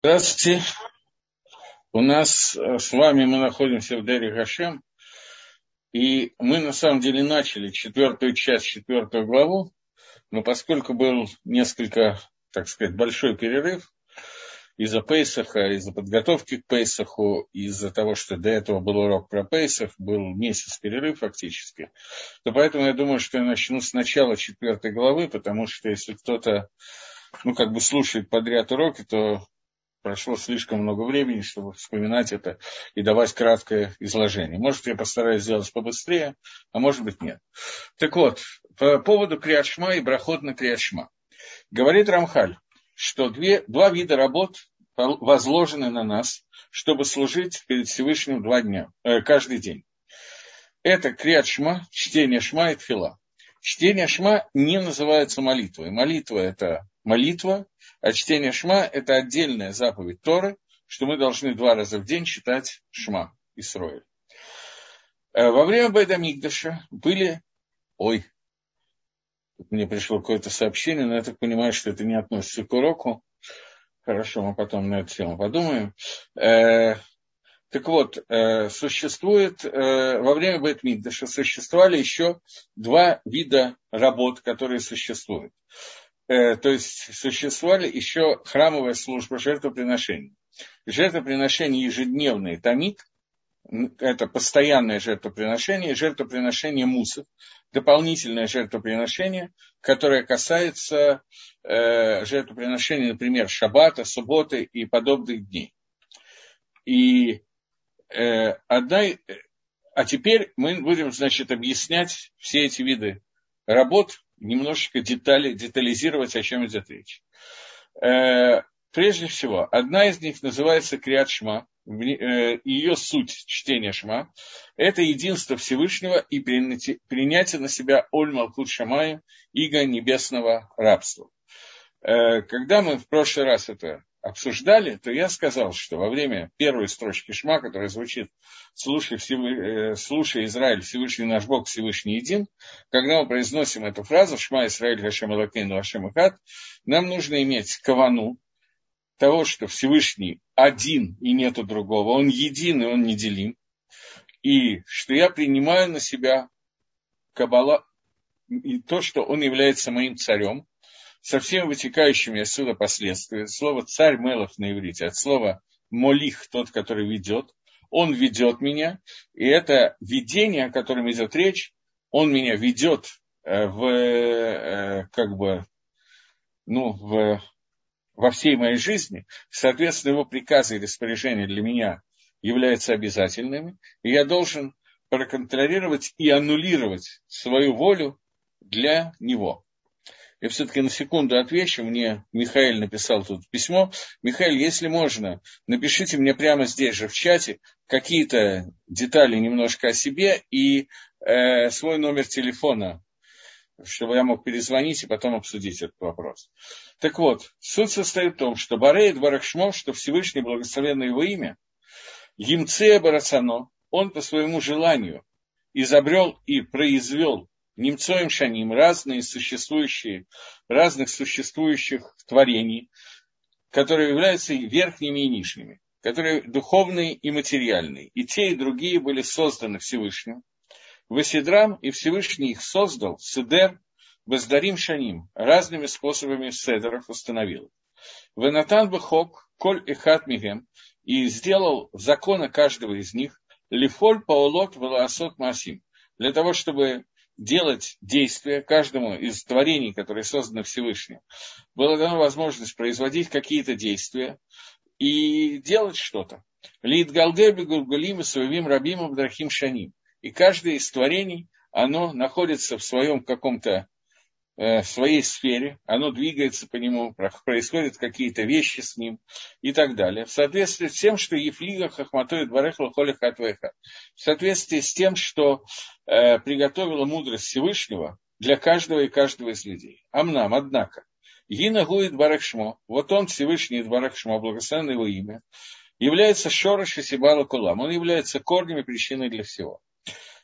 Здравствуйте. У нас э, с вами мы находимся в Дере Гашем, и мы на самом деле начали четвертую часть, четвертую главу, но поскольку был несколько, так сказать, большой перерыв из-за Пейсаха, из-за подготовки к Пейсаху, из-за того, что до этого был урок про Пейсах, был месяц перерыв фактически, то поэтому я думаю, что я начну с начала четвертой главы, потому что если кто-то ну, как бы слушает подряд уроки, то прошло слишком много времени, чтобы вспоминать это и давать краткое изложение. Может, я постараюсь сделать побыстрее, а может быть, нет. Так вот, по поводу Криашма и брахот на Криашма. Говорит Рамхаль, что две, два вида работ возложены на нас, чтобы служить перед Всевышним два дня, э, каждый день. Это Криашма, чтение Шма и Тфила. Чтение Шма не называется молитвой. Молитва – это молитва, а чтение Шма – это отдельная заповедь Торы, что мы должны два раза в день читать Шма Исроиль. Э, во время Байдамикдаша были... Ой, мне пришло какое-то сообщение, но я так понимаю, что это не относится к уроку. Хорошо, мы потом на эту тему подумаем. Э, так вот, э, существует, во время Бэтмикдаша существовали еще два вида работ, которые существуют. Э, то есть существовали еще храмовая служба жертвоприношений. Жертвоприношение ежедневное, тамид, это постоянное жертвоприношение, жертвоприношение мусов, дополнительное жертвоприношение, которое касается э, жертвоприношения, например, шаббата, субботы и подобных дней. И э, одна, а теперь мы будем, значит, объяснять все эти виды работ, немножечко детали, детализировать, о чем идет речь. Э, прежде всего, одна из них называется Криат Шма, э, ее суть чтения Шма, это единство Всевышнего и принятие на себя Оль Малкут Шамая, иго небесного рабства. Э, когда мы в прошлый раз это обсуждали, то я сказал, что во время первой строчки Шма, которая звучит «Слушай, Всевы... Э, слушай Израиль, Всевышний наш Бог, Всевышний един», когда мы произносим эту фразу «Шма Израиль, Хашем Алакейну, Хашем Ихат», нам нужно иметь кавану того, что Всевышний один и нету другого, он един и он неделим, и что я принимаю на себя Кабала, и то, что он является моим царем, со всеми вытекающими отсюда последствиями. Слово царь Мелов на иврите, от слова молих, тот, который ведет, он ведет меня, и это видение, о котором идет речь, он меня ведет э, в, э, как бы, ну, в, во всей моей жизни, соответственно, его приказы и распоряжения для меня являются обязательными, и я должен проконтролировать и аннулировать свою волю для него. Я все-таки на секунду отвечу. Мне Михаил написал тут письмо. Михаил, если можно, напишите мне прямо здесь же в чате какие-то детали немножко о себе и э, свой номер телефона, чтобы я мог перезвонить и потом обсудить этот вопрос. Так вот, суть состоит в том, что Бареет Барахшмо, что Всевышний благословенное его имя, Емцея Барацано, он по своему желанию изобрел и произвел немцоем шаним, разные существующие, разных существующих творений, которые являются верхними и нижними, которые духовные и материальные. И те, и другие были созданы Всевышним. Васидрам и Всевышний их создал, Седер, Бездарим Шаним, разными способами седеров установил. Венатан Бехок, Коль и Хат Мигем, и сделал законы каждого из них, Лифоль Паулот Веласот Масим, для того, чтобы делать действия каждому из творений, которые созданы Всевышним, была дана возможность производить какие-то действия и делать что-то. Лид Галгеби Гулгулим и Суевим Рабим Абдрахим Шаним. И каждое из творений, оно находится в своем каком-то в своей сфере, оно двигается по нему, происходят какие-то вещи с ним и так далее. В соответствии с тем, что Ефлига Хахматоид Барехла Холих Атвеха. В соответствии с тем, что э, приготовила мудрость Всевышнего для каждого и каждого из людей. Амнам, однако, Гина Гуид Барахшмо, вот он Всевышний Барахшмо, благословенное его имя, является Шорош и Сибала Кулам. Он является корнем и причиной для всего.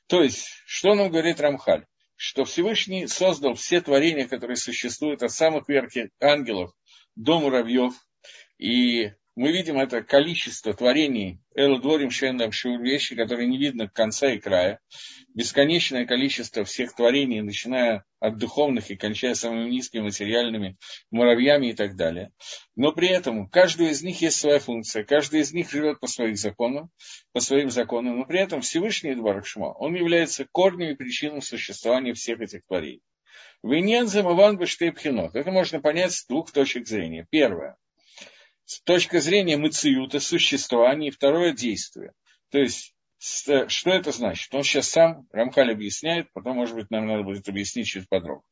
То есть, что нам говорит Рамхаль? Что Всевышний создал все творения, которые существуют, от самых верхних ангелов до муравьев, и мы видим это количество творений Элдворим Шендам Шур, вещи, которые не видно конца и края, бесконечное количество всех творений, начиная от духовных и кончая самыми низкими материальными муравьями и так далее. Но при этом каждую из них есть своя функция, каждый из них живет по своим законам, по своим законам, но при этом Всевышний Дваракшма, он является корнем и причиной существования всех этих творений. Виньян замыван бештейпхинот. Это можно понять с двух точек зрения. Первое с точки зрения мациюта, существования, и второе действие. То есть, что это значит? Он сейчас сам, Рамхаль объясняет, потом, может быть, нам надо будет объяснить чуть подробнее.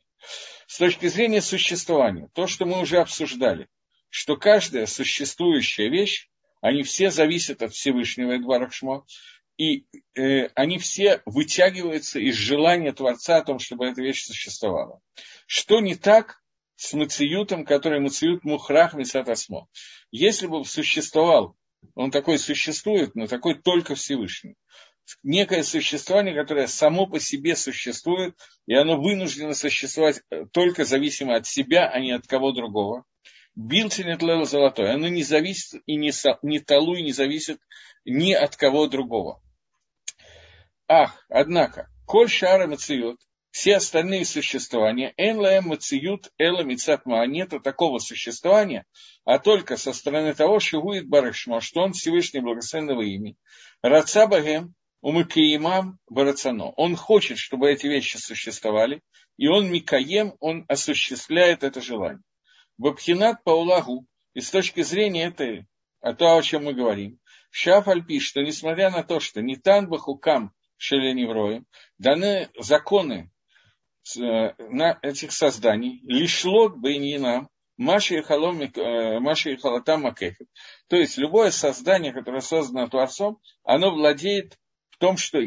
С точки зрения существования, то, что мы уже обсуждали, что каждая существующая вещь, они все зависят от Всевышнего Эдварахшмо, и э, они все вытягиваются из желания Творца о том, чтобы эта вещь существовала. Что не так с Мациютом, который Мациют Мухрах Мисатасмо. Если бы существовал, он такой существует, но такой только Всевышний. Некое существование, которое само по себе существует, и оно вынуждено существовать только зависимо от себя, а не от кого другого. Билтинет лева золотой. Оно не зависит и не, не талу, и не зависит ни от кого другого. Ах, однако, коль шара мациют, все остальные существования, энлаэм мациют эла мицатма, нету такого существования, а только со стороны того, что будет барышма, что он Всевышний благословенного имени. Раца багем умыкаимам барацано. Он хочет, чтобы эти вещи существовали, и он микаем, он осуществляет это желание. Бабхинат паулагу, и с точки зрения этой, а то, о чем мы говорим, Шаф Альпи, что несмотря на то, что не тан бахукам шеленевроем, даны законы на этих созданий, лишлок бейнина, Маши и э, Халатам Макефет. То есть любое создание, которое создано Творцом, оно владеет в том, что,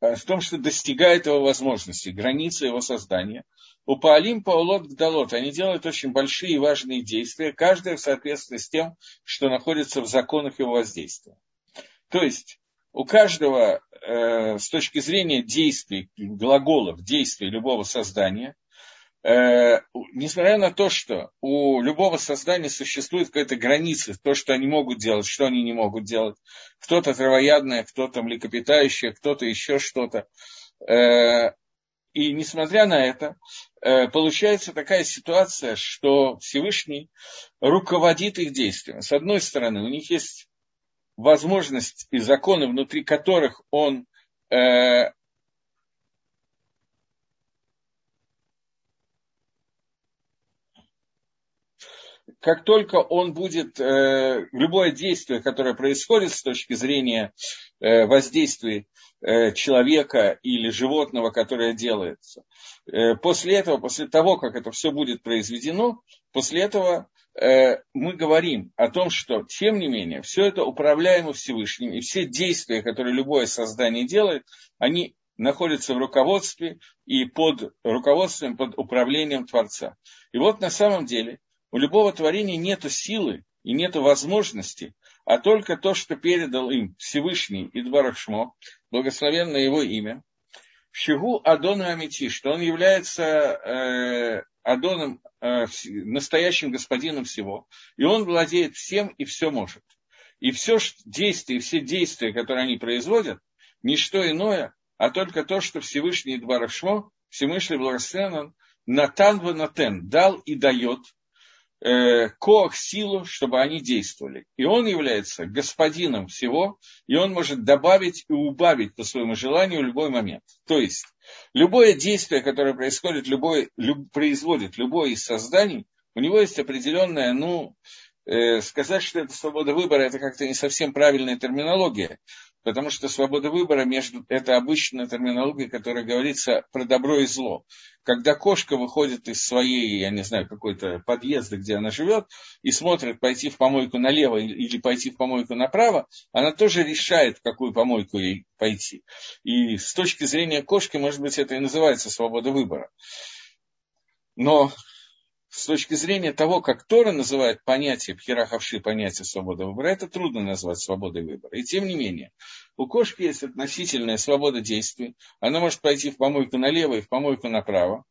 в том, что достигает его возможностей, границы его создания. У Паалим Паулот Гдалот они делают очень большие и важные действия, каждое в соответствии с тем, что находится в законах его воздействия. То есть у каждого э, с точки зрения действий, глаголов, действий любого создания, э, несмотря на то, что у любого создания существует какая-то граница, то, что они могут делать, что они не могут делать, кто-то травоядное, кто-то млекопитающее, кто-то еще что-то. Э, и несмотря на это, э, получается такая ситуация, что Всевышний руководит их действием. С одной стороны, у них есть возможность и законы, внутри которых он э, как только он будет, э, любое действие, которое происходит с точки зрения э, воздействия э, человека или животного, которое делается, э, после этого, после того, как это все будет произведено, после этого мы говорим о том, что, тем не менее, все это управляемо Всевышним, и все действия, которые любое создание делает, они находятся в руководстве и под руководством, под управлением Творца. И вот на самом деле у любого творения нет силы и нет возможности, а только то, что передал им Всевышний и Дварахшмо, благословенное его имя, Шигу Адона Амити, что он является э, Адоном, э, настоящим господином всего. И он владеет всем и все может. И все действия, все действия, которые они производят, не что иное, а только то, что Всевышний Дварашмо, Всевышний Благословен, Натан Натен дал и дает э, коах силу, чтобы они действовали. И он является господином всего, и он может добавить и убавить по своему желанию в любой момент. То есть Любое действие, которое происходит, любое, люб, производит любое из созданий, у него есть определенная, ну, э, сказать, что это свобода выбора, это как-то не совсем правильная терминология, потому что свобода выбора между, это обычная терминология, которая говорится про добро и зло. Когда кошка выходит из своей, я не знаю, какой-то подъезда, где она живет, и смотрит пойти в помойку налево или пойти в помойку направо, она тоже решает, в какую помойку ей пойти. И с точки зрения кошки, может быть, это и называется свобода выбора. Но с точки зрения того, как Тора называет понятие, пхерахавши понятие свободы выбора, это трудно назвать свободой выбора. И тем не менее, у кошки есть относительная свобода действий. Она может пойти в помойку налево и в помойку направо.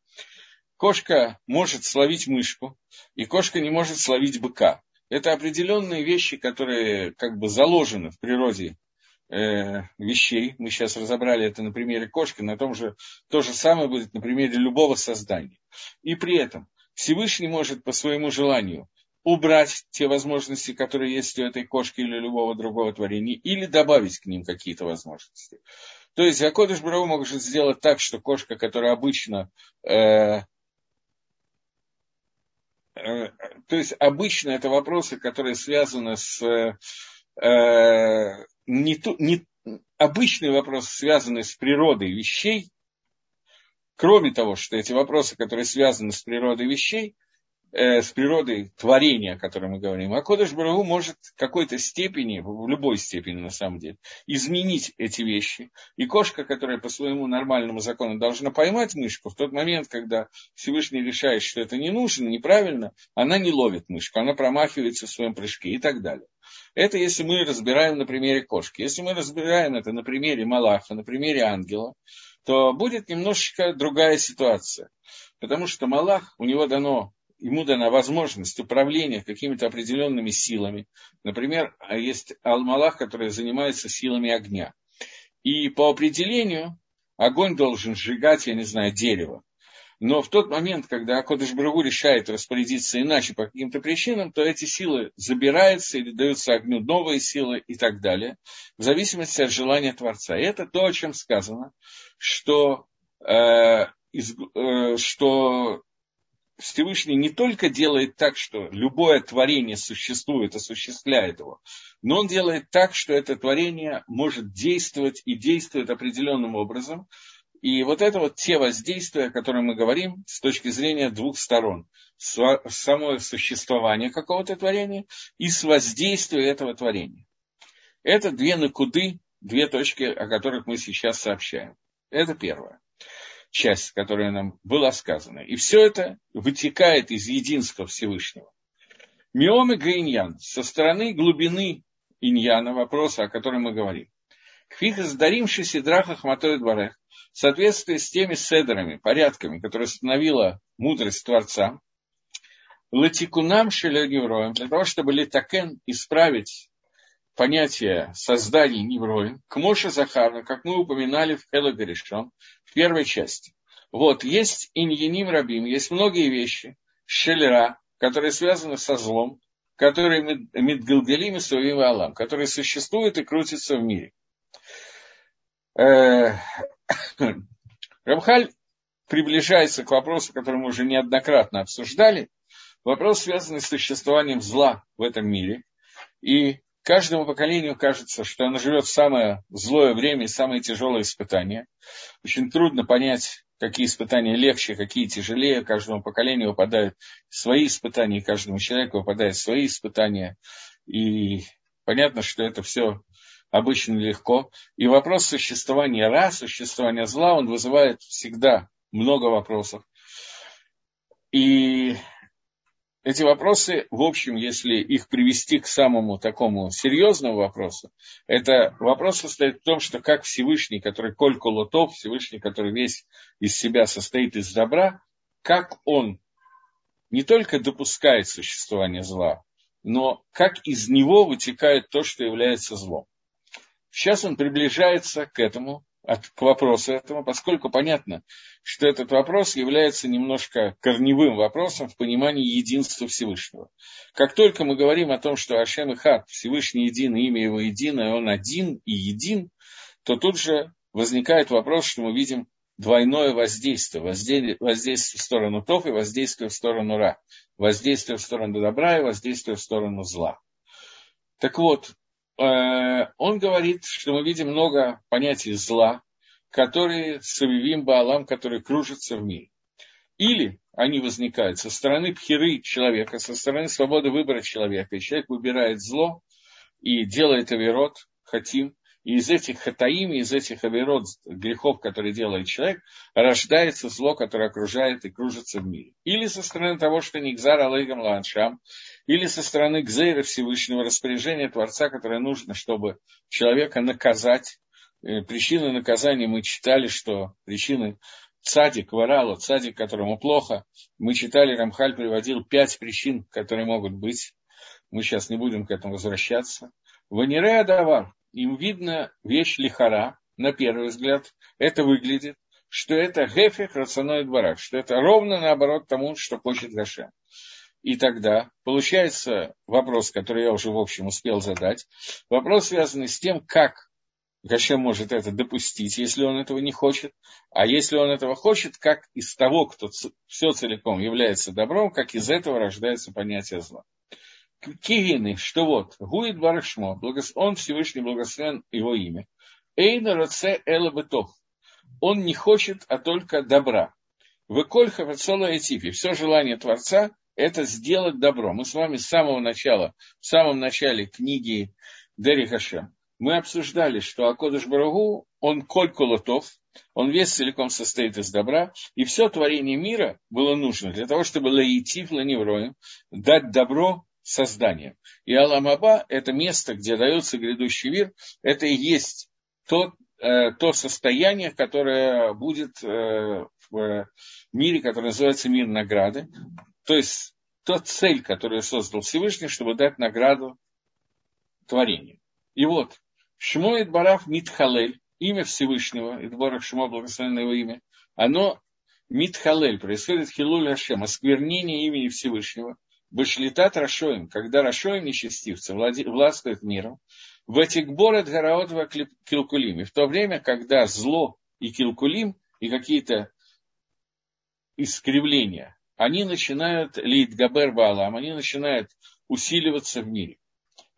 Кошка может словить мышку, и кошка не может словить быка. это определенные вещи, которые как бы заложены в природе э, вещей. Мы сейчас разобрали это на примере кошки, на том же то же самое будет на примере любого создания. И при этом Всевышний может по своему желанию убрать те возможности, которые есть у этой кошки или любого другого творения, или добавить к ним какие-то возможности. То есть Акодыш Брау может сделать так, что кошка, которая обычно э, э, то есть обычно это вопросы, которые связаны с э, не, ту, не обычные вопросы, связанные с природой вещей, кроме того, что эти вопросы, которые связаны с природой вещей, с природой творения, о котором мы говорим, а Кодыш Барагу может в какой-то степени, в любой степени на самом деле, изменить эти вещи. И кошка, которая по своему нормальному закону должна поймать мышку, в тот момент, когда Всевышний решает, что это не нужно, неправильно, она не ловит мышку, она промахивается в своем прыжке и так далее. Это если мы разбираем на примере кошки. Если мы разбираем это на примере Малаха, на примере ангела, то будет немножечко другая ситуация. Потому что Малах, у него дано ему дана возможность управления какими-то определенными силами. Например, есть Алмалах, который занимается силами огня. И по определению огонь должен сжигать, я не знаю, дерево. Но в тот момент, когда Акодыш Брагу решает распорядиться иначе по каким-то причинам, то эти силы забираются или даются огню новые силы и так далее, в зависимости от желания Творца. И это то, о чем сказано, что, э, из, э, что Всевышний не только делает так, что любое творение существует, осуществляет его, но он делает так, что это творение может действовать и действует определенным образом. И вот это вот те воздействия, о которых мы говорим с точки зрения двух сторон. Само существование какого-то творения и с воздействия этого творения. Это две накуды, две точки, о которых мы сейчас сообщаем. Это первое часть, которая нам была сказана. И все это вытекает из единства Всевышнего. Миомы Гаиньян, со стороны глубины иньяна, вопроса, о котором мы говорим. Кфиха сдаримши сидраха хматоид барех, в соответствии с теми седерами, порядками, которые установила мудрость Творца, латикунам шелегевроем, для того, чтобы литакен исправить понятие создания невроин, к Моше Захарна, как мы упоминали в Эло Горешон, в первой части. Вот, есть иньяним рабим, есть многие вещи, шелера, которые связаны со злом, которые медгалгалим и своим алам, которые существуют и крутятся в мире. Э, Рамхаль приближается к вопросу, который мы уже неоднократно обсуждали. Вопрос, связанный с существованием зла в этом мире. И Каждому поколению кажется, что оно живет в самое злое время и самые тяжелые испытания. Очень трудно понять, какие испытания легче, какие тяжелее. Каждому поколению выпадают свои испытания, каждому человеку выпадают свои испытания. И понятно, что это все обычно легко. И вопрос существования ра, существования зла, он вызывает всегда много вопросов. И эти вопросы, в общем, если их привести к самому такому серьезному вопросу, это вопрос состоит в том, что как Всевышний, который коль колотов, Всевышний, который весь из себя состоит из добра, как он не только допускает существование зла, но как из него вытекает то, что является злом. Сейчас он приближается к этому, от, к вопросу этому, поскольку понятно, что этот вопрос является немножко корневым вопросом в понимании единства Всевышнего. Как только мы говорим о том, что Ашем и Хат, Всевышний един, имя его единое, он один и един, то тут же возникает вопрос, что мы видим двойное воздействие. Воздействие в сторону Тов и воздействие в сторону Ра. Воздействие в сторону добра и воздействие в сторону зла. Так вот, он говорит, что мы видим много понятий зла, которые Савивим Баалам, которые кружатся в мире. Или они возникают со стороны пхиры человека, со стороны свободы выбора человека. И человек выбирает зло и делает авирот, хотим, и из этих хатаим, из этих авирот, грехов, которые делает человек, рождается зло, которое окружает и кружится в мире. Или со стороны того, что Нигзар Алейгам Ланшам, или со стороны Гзейра Всевышнего распоряжения Творца, которое нужно, чтобы человека наказать. Э, причины наказания мы читали, что причины цадик, варала, цадик, которому плохо. Мы читали, Рамхаль приводил пять причин, которые могут быть. мы сейчас не будем к этому возвращаться. Ванере Адавар, им видно вещь лихара, на первый взгляд, это выглядит, что это гефих рационоид барак, что это ровно наоборот тому, что хочет Гашем. И тогда получается вопрос, который я уже в общем успел задать, вопрос, связанный с тем, как Гашем может это допустить, если он этого не хочет, а если он этого хочет, как из того, кто все целиком является добром, как из этого рождается понятие зла. Кигины, что вот, Гуид Барашмо, он Всевышний благословен его имя. Эйна Роце Эла Бетов. Он не хочет, а только добра. Выколь Хавацола Этифи. Все желание Творца – это сделать добро. Мы с вами с самого начала, в самом начале книги Дери Хашем, мы обсуждали, что Акодыш Барагу, он коль колотов, он весь целиком состоит из добра, и все творение мира было нужно для того, чтобы лаитив ланевроем, дать добро созданием. И Аламаба – это место, где дается грядущий мир, это и есть то, э, то состояние, которое будет э, в мире, который называется мир награды. То есть та цель, которую создал Всевышний, чтобы дать награду творению. И вот, Шмоид Барав Митхалель, имя Всевышнего, и Идборах Шмо, благословенное его имя, оно Митхалель, происходит Хилуль Хашем, осквернение имени Всевышнего, Башлитат Рашоим, когда Рашоим нечестивцы властвует миром, в этих борет Гараот Килкулим. И в то время, когда зло и Килкулим, и какие-то искривления, они начинают, лид Габер Баалам, они начинают усиливаться в мире.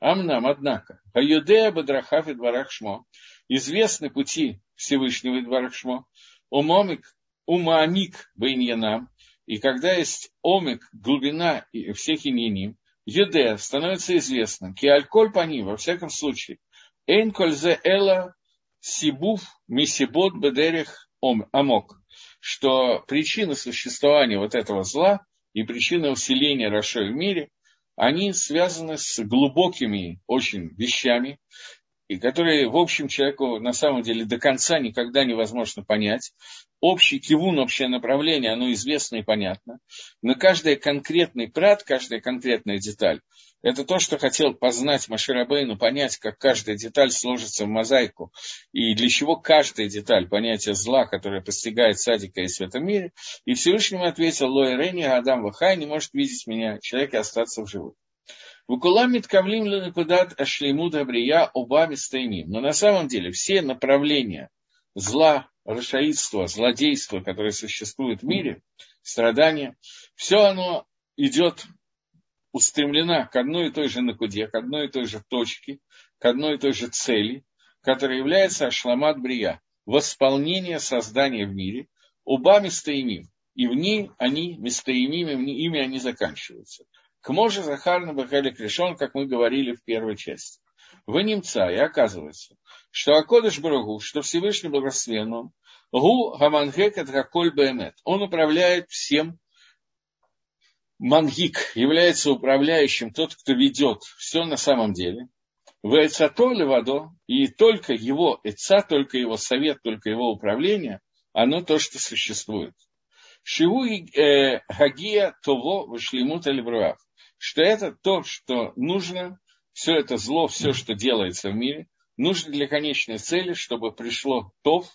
Амнам, однако, Аюдея Бадрахав и Дварахшмо, известны пути Всевышнего и Дварахшмо, Умомик, Умаамик Бейньянам, и когда есть омик, глубина всех иньяним, Юдея становится известным, киальколь пани, во всяком случае, эйн кользе эла сибуф мисибот бедерех амок, что причина существования вот этого зла и причина усиления Рашой в мире они связаны с глубокими очень вещами, и которые, в общем, человеку на самом деле до конца никогда невозможно понять. Общий кивун, общее направление, оно известно и понятно. Но каждый конкретный прат, каждая конкретная деталь, это то, что хотел познать Маширабейну, понять, как каждая деталь сложится в мозаику, и для чего каждая деталь понятия зла, которое постигает садика и в этом мире. И Всевышнему ответил, Лоя Рени, Адам Вахай не может видеть меня, человек и остаться в живых. Вукуламит кавлим ленакудат ашлеймут абрия оба стейним. Но на самом деле все направления зла, расшаидства, злодейства, которые существуют в мире, страдания, все оно идет устремлена к одной и той же накуде, к одной и той же точке, к одной и той же цели, которая является ашламат брия, восполнение создания в мире, оба местоимим, и в ней они, местоимим, ими они заканчиваются. К може Захарна Бахалик решен, как мы говорили в первой части. Вы немца, и оказывается, что Акодыш Барагу, что Всевышний Благословен он, Гу Гамангекет Гаколь Бемет, он управляет всем Мангик является управляющим, тот, кто ведет все на самом деле. В Эцато Левадо, и только его Эца, только его совет, только его управление, оно то, что существует. Шиву э, Хагия Того Вашлимут Альбруав. Что это то, что нужно, все это зло, все, что делается в мире, нужно для конечной цели, чтобы пришло Тов,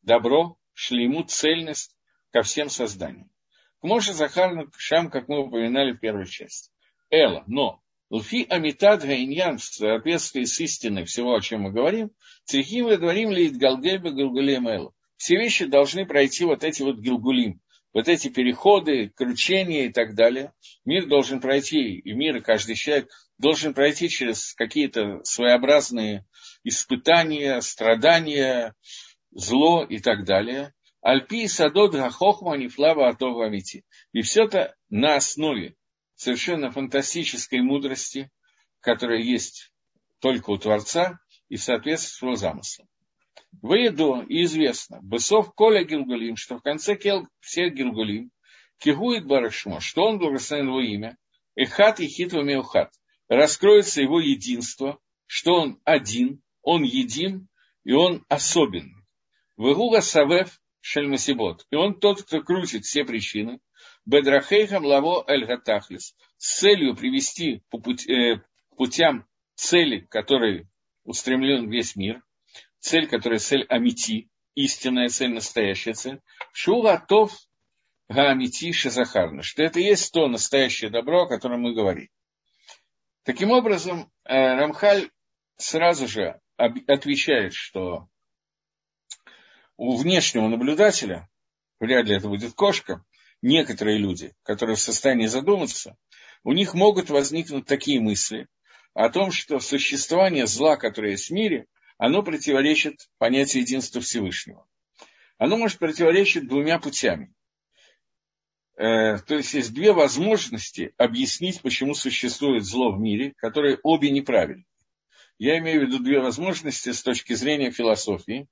добро, шлейму, цельность ко всем созданиям. Моше Захарну Шам, как мы упоминали в первой части. Эла, но Лфи Амитад Гайньян в соответствии с истиной всего, о чем мы говорим, Црихим и Дворим Лид Галгельба Галгулем Эла. Все вещи должны пройти вот эти вот гилгулим, вот эти переходы, кручения и так далее. Мир должен пройти, и мир, и каждый человек должен пройти через какие-то своеобразные испытания, страдания, зло и так далее. Альпи садот гахохма нефлава атова амити. И все это на основе совершенно фантастической мудрости, которая есть только у Творца и в соответствии с его замыслом. Выеду и известно, Бесов Коля Гилгулим, что в конце всех Гилгулим, Кигует Барашмо, что он благословен его имя, Эхат и Хитва Меухат, раскроется его единство, что он один, он един, и он особенный. Вегуга Савев Шельмасибот. И он тот, кто крутит все причины. Бедрахейхам лаво эль гатахлис. с целью привести по э, путям цели, которые устремлен весь мир, цель, которая цель Амити, истинная цель, настоящая цель, Шулатов Гаамити Шизахарна, что это есть то настоящее добро, о котором мы говорим. Таким образом, э, Рамхаль сразу же отвечает, что у внешнего наблюдателя, вряд ли это будет кошка, некоторые люди, которые в состоянии задуматься, у них могут возникнуть такие мысли о том, что существование зла, которое есть в мире, оно противоречит понятию единства Всевышнего. Оно может противоречить двумя путями. Э, то есть есть две возможности объяснить, почему существует зло в мире, которые обе неправильны. Я имею в виду две возможности с точки зрения философии,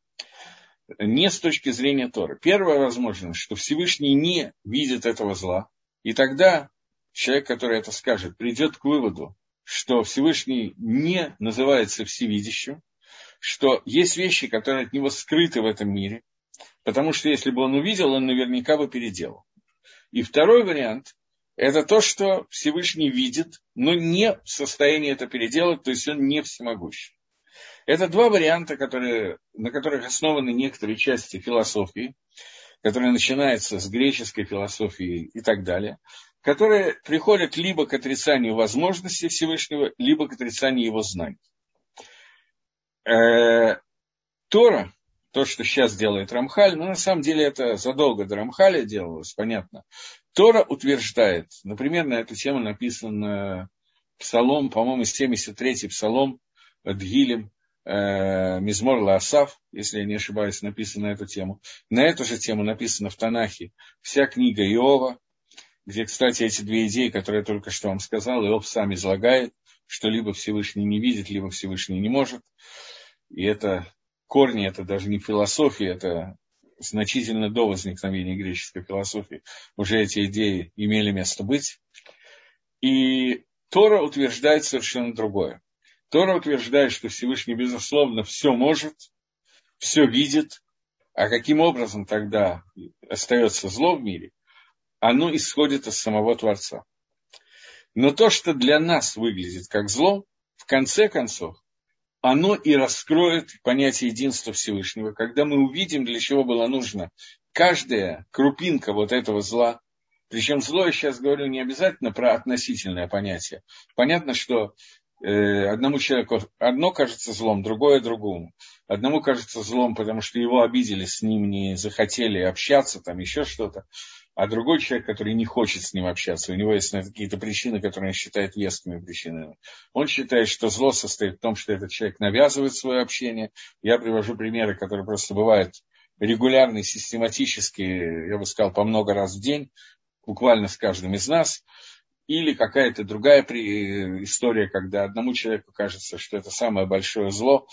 не с точки зрения Торы. Первая возможность, что Всевышний не видит этого зла, и тогда человек, который это скажет, придет к выводу, что Всевышний не называется всевидящим, что есть вещи, которые от него скрыты в этом мире, потому что если бы он увидел, он наверняка бы переделал. И второй вариант – это то, что Всевышний видит, но не в состоянии это переделать, то есть он не всемогущий. Это два варианта, которые, на которых основаны некоторые части философии, которые начинаются с греческой философии и так далее, которые приходят либо к отрицанию возможности Всевышнего, либо к отрицанию его знаний. Э, Тора то, что сейчас делает Рамхаль, но на самом деле это задолго до Рамхаля делалось, понятно. Тора утверждает, например, на эту тему написан псалом, по-моему, 73-й псалом Дгилем, э, Мизмор Лаасав, если я не ошибаюсь, написано на эту тему. На эту же тему написано в Танахе вся книга Иова, где, кстати, эти две идеи, которые я только что вам сказал, Иов сам излагает, что либо Всевышний не видит, либо Всевышний не может. И это корни, это даже не философия, это значительно до возникновения греческой философии уже эти идеи имели место быть. И Тора утверждает совершенно другое. Тора утверждает, что Всевышний, безусловно, все может, все видит, а каким образом тогда остается зло в мире, оно исходит из самого Творца. Но то, что для нас выглядит как зло, в конце концов, оно и раскроет понятие единства Всевышнего, когда мы увидим, для чего было нужно каждая крупинка вот этого зла. Причем зло, я сейчас говорю не обязательно про относительное понятие. Понятно, что э, одному человеку одно кажется злом, другое другому. Одному кажется злом, потому что его обидели, с ним не захотели общаться, там еще что-то а другой человек, который не хочет с ним общаться, у него есть какие-то причины, которые он считает вескими причинами. Он считает, что зло состоит в том, что этот человек навязывает свое общение. Я привожу примеры, которые просто бывают регулярные, систематические, я бы сказал, по много раз в день, буквально с каждым из нас. Или какая-то другая история, когда одному человеку кажется, что это самое большое зло,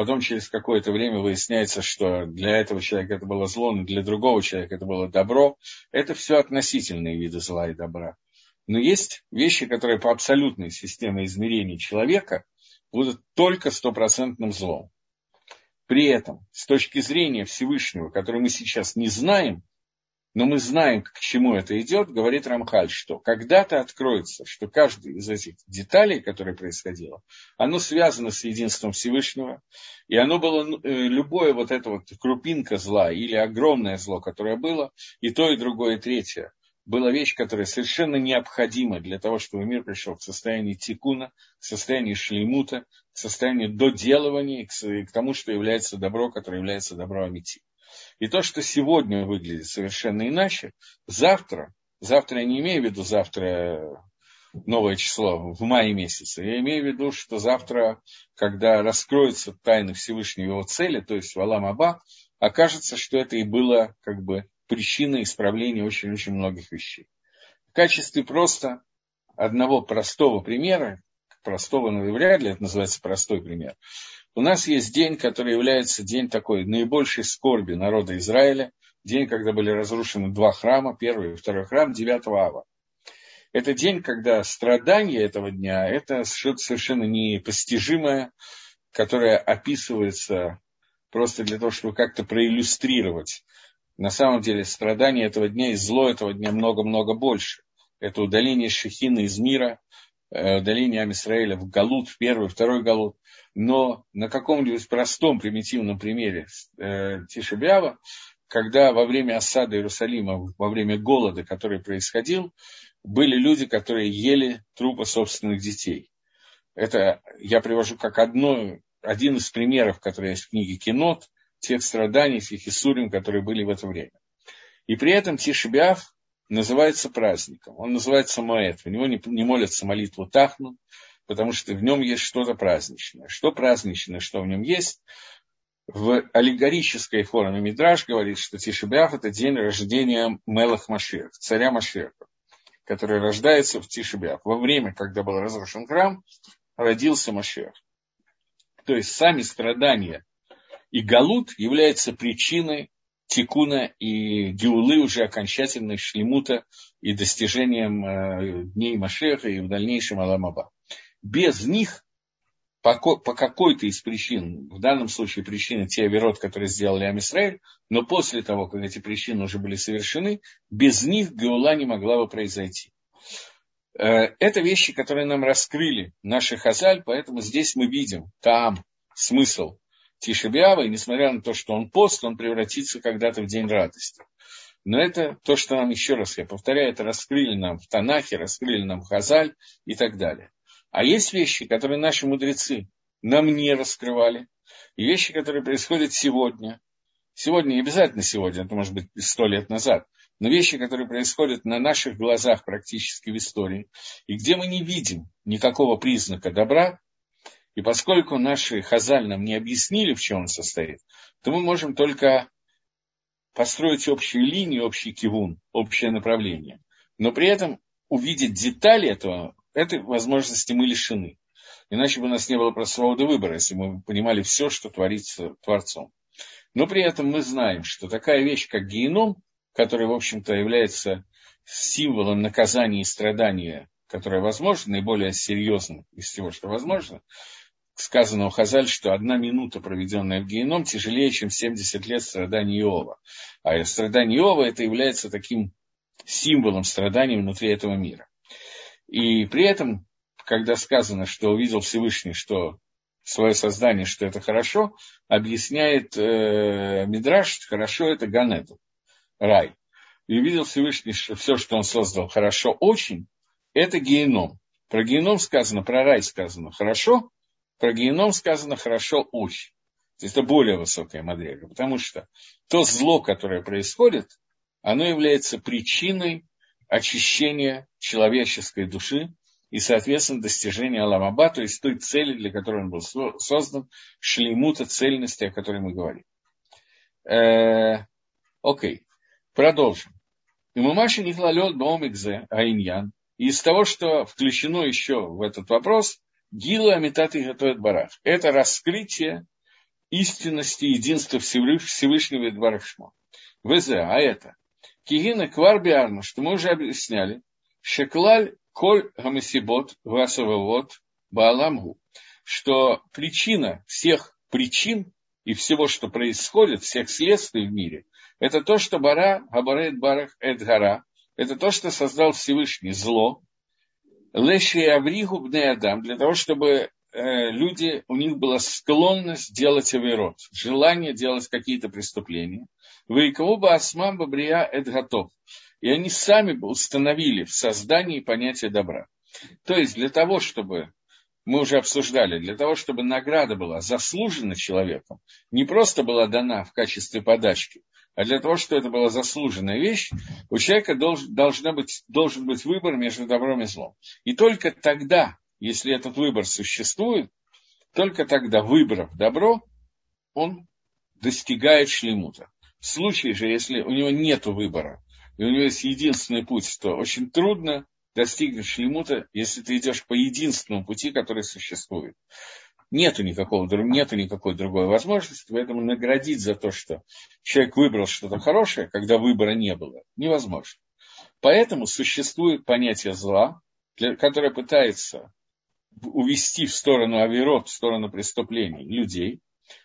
Потом через какое-то время выясняется, что для этого человека это было зло, но для другого человека это было добро. Это все относительные виды зла и добра. Но есть вещи, которые по абсолютной системе измерений человека будут только стопроцентным злом. При этом, с точки зрения Всевышнего, который мы сейчас не знаем, но мы знаем, к чему это идет, говорит Рамхаль, что когда-то откроется, что каждый из этих деталей, которые происходило, оно связано с единством Всевышнего, и оно было, ну, э, любое вот это вот крупинка зла или огромное зло, которое было, и то, и другое, и третье, была вещь, которая совершенно необходима для того, чтобы мир пришел к состоянию тикуна, к состоянию шлеймута, к состоянию доделывания, к тому, что является добро, которое является добро Амити. И то, что сегодня выглядит совершенно иначе, завтра, завтра я не имею в виду завтра новое число в мае месяце, я имею в виду, что завтра, когда раскроются тайны Всевышнего его цели, то есть Валам Аба, окажется, что это и было как бы причиной исправления очень-очень многих вещей. В качестве просто одного простого примера, простого, но вряд ли это называется простой пример, у нас есть день, который является день такой наибольшей скорби народа Израиля, день, когда были разрушены два храма, первый и второй храм, 9 ава. Это день, когда страдания этого дня, это что-то совершенно непостижимое, которое описывается просто для того, чтобы как-то проиллюстрировать. На самом деле страдания этого дня и зло этого дня много-много больше. это удаление Шехина из мира, э, удаление Амисраэля в Галут, в первый, второй Галут. Но на каком-нибудь простом, примитивном примере э, Тишебява, когда во время осады Иерусалима, во время голода, который происходил, были люди, которые ели трупы собственных детей. Это я привожу как одно, один из примеров, который есть в книге Кинот, тех страданий, тех Исурим, которые были в это время. И при этом Тишебиав называется праздником. Он называется Моэт. В него не, не молятся молитву Тахну, потому что в нем есть что-то праздничное. Что праздничное, что в нем есть? В аллегорической форме Мидраш говорит, что Тишебиав – это день рождения Мелах Машех, царя Машеха, который рождается в Тишебиав. Во время, когда был разрушен храм, родился Машех. То есть сами страдания и Галут являются причиной Тикуна и Геулы уже окончательной шлемута и достижением э, дней Машеха и в дальнейшем Аламаба. Без них, по, по какой-то из причин, в данном случае причины те оверот, которые сделали Амисраэль, но после того, как эти причины уже были совершены, без них Геула не могла бы произойти. Э, это вещи, которые нам раскрыли наши хазаль, поэтому здесь мы видим там смысл Тишебиава, и несмотря на то, что он пост, он превратится когда-то в день радости. Но это то, что нам, еще раз я повторяю, это раскрыли нам в Танахе, раскрыли нам в Хазаль и так далее. А есть вещи, которые наши мудрецы нам не раскрывали, и вещи, которые происходят сегодня. Сегодня не обязательно сегодня, это может быть сто лет назад – но вещи, которые происходят на наших глазах практически в истории, и где мы не видим никакого признака добра, и поскольку наши хазаль нам не объяснили, в чем он состоит, то мы можем только построить общую линию, общий кивун, общее направление. Но при этом увидеть детали этого, этой возможности мы лишены. Иначе бы у нас не было просто свободы выбора, если бы мы понимали все, что творится Творцом. Но при этом мы знаем, что такая вещь, как геном, который, в общем-то, является символом наказания и страдания, которое возможно, наиболее серьезным из всего, что возможно, сказано у Хазаль, что одна минута, проведенная в геном, тяжелее, чем 70 лет страданий Иова. А страдание Иова это является таким символом страданий внутри этого мира. И при этом, когда сказано, что увидел Всевышний, что свое создание, что это хорошо, объясняет э, Мидраш, хорошо это Ганеду рай, и увидел Всевышний, что все, что он создал хорошо очень, это геном. Про геном сказано, про рай сказано хорошо, про геном сказано хорошо очень. То есть это более высокая модель, потому что то зло, которое происходит, оно является причиной очищения человеческой души и, соответственно, достижения Аламаба, то есть той цели, для которой он был создан, шлемута цельности, о которой мы говорим. Э, окей. Продолжим. И мамаши не хлалет баомикзе аиньян. И из того, что включено еще в этот вопрос, гила амитат и готовит барах. Это раскрытие истинности единства Всевышнего и Барахшмо. ВЗ, а это. Кигина кварбиарну, что мы уже объясняли, шеклаль коль гамасибот васававот бааламгу, что причина всех причин и всего, что происходит, всех следствий в мире, это то, что Бара, Габарет Барах Эдгара, это то, что создал Всевышний зло, Леши и Авригу Адам, для того, чтобы э, люди, у них была склонность делать авирот, желание делать какие-то преступления. Вейкауба Асмам Бабрия Эдгатов. И они сами установили в создании понятие добра. То есть для того, чтобы мы уже обсуждали, для того, чтобы награда была заслужена человеком, не просто была дана в качестве подачки, а для того, чтобы это была заслуженная вещь, у человека должен, должна быть, должен быть выбор между добром и злом. И только тогда, если этот выбор существует, только тогда, выбрав добро, он достигает шлемута. В случае же, если у него нет выбора, и у него есть единственный путь, то очень трудно достигнуть шлемута, если ты идешь по единственному пути, который существует нету, никакого, нету никакой другой возможности, поэтому наградить за то, что человек выбрал что-то хорошее, когда выбора не было, невозможно. Поэтому существует понятие зла, которое пытается увести в сторону авирот, в сторону преступлений людей.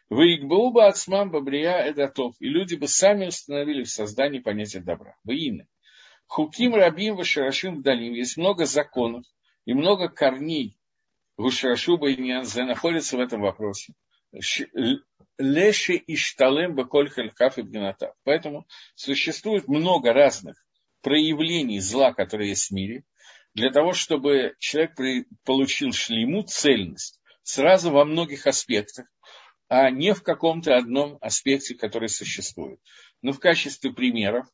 Выигбауба ацмам бабрия эдатов. И люди бы сами установили в создании понятия добра. Выины. Хуким Рабим Вашарашим Вдалим. Есть много законов и много корней Гушарашуба и Ньянзе находятся в этом вопросе. Леши и Шталем Беколь Халькаф и Бгената. Поэтому существует много разных проявлений зла, которые есть в мире, для того, чтобы человек получил шлему, цельность, сразу во многих аспектах, а не в каком-то одном аспекте, который существует. Ну, в качестве примеров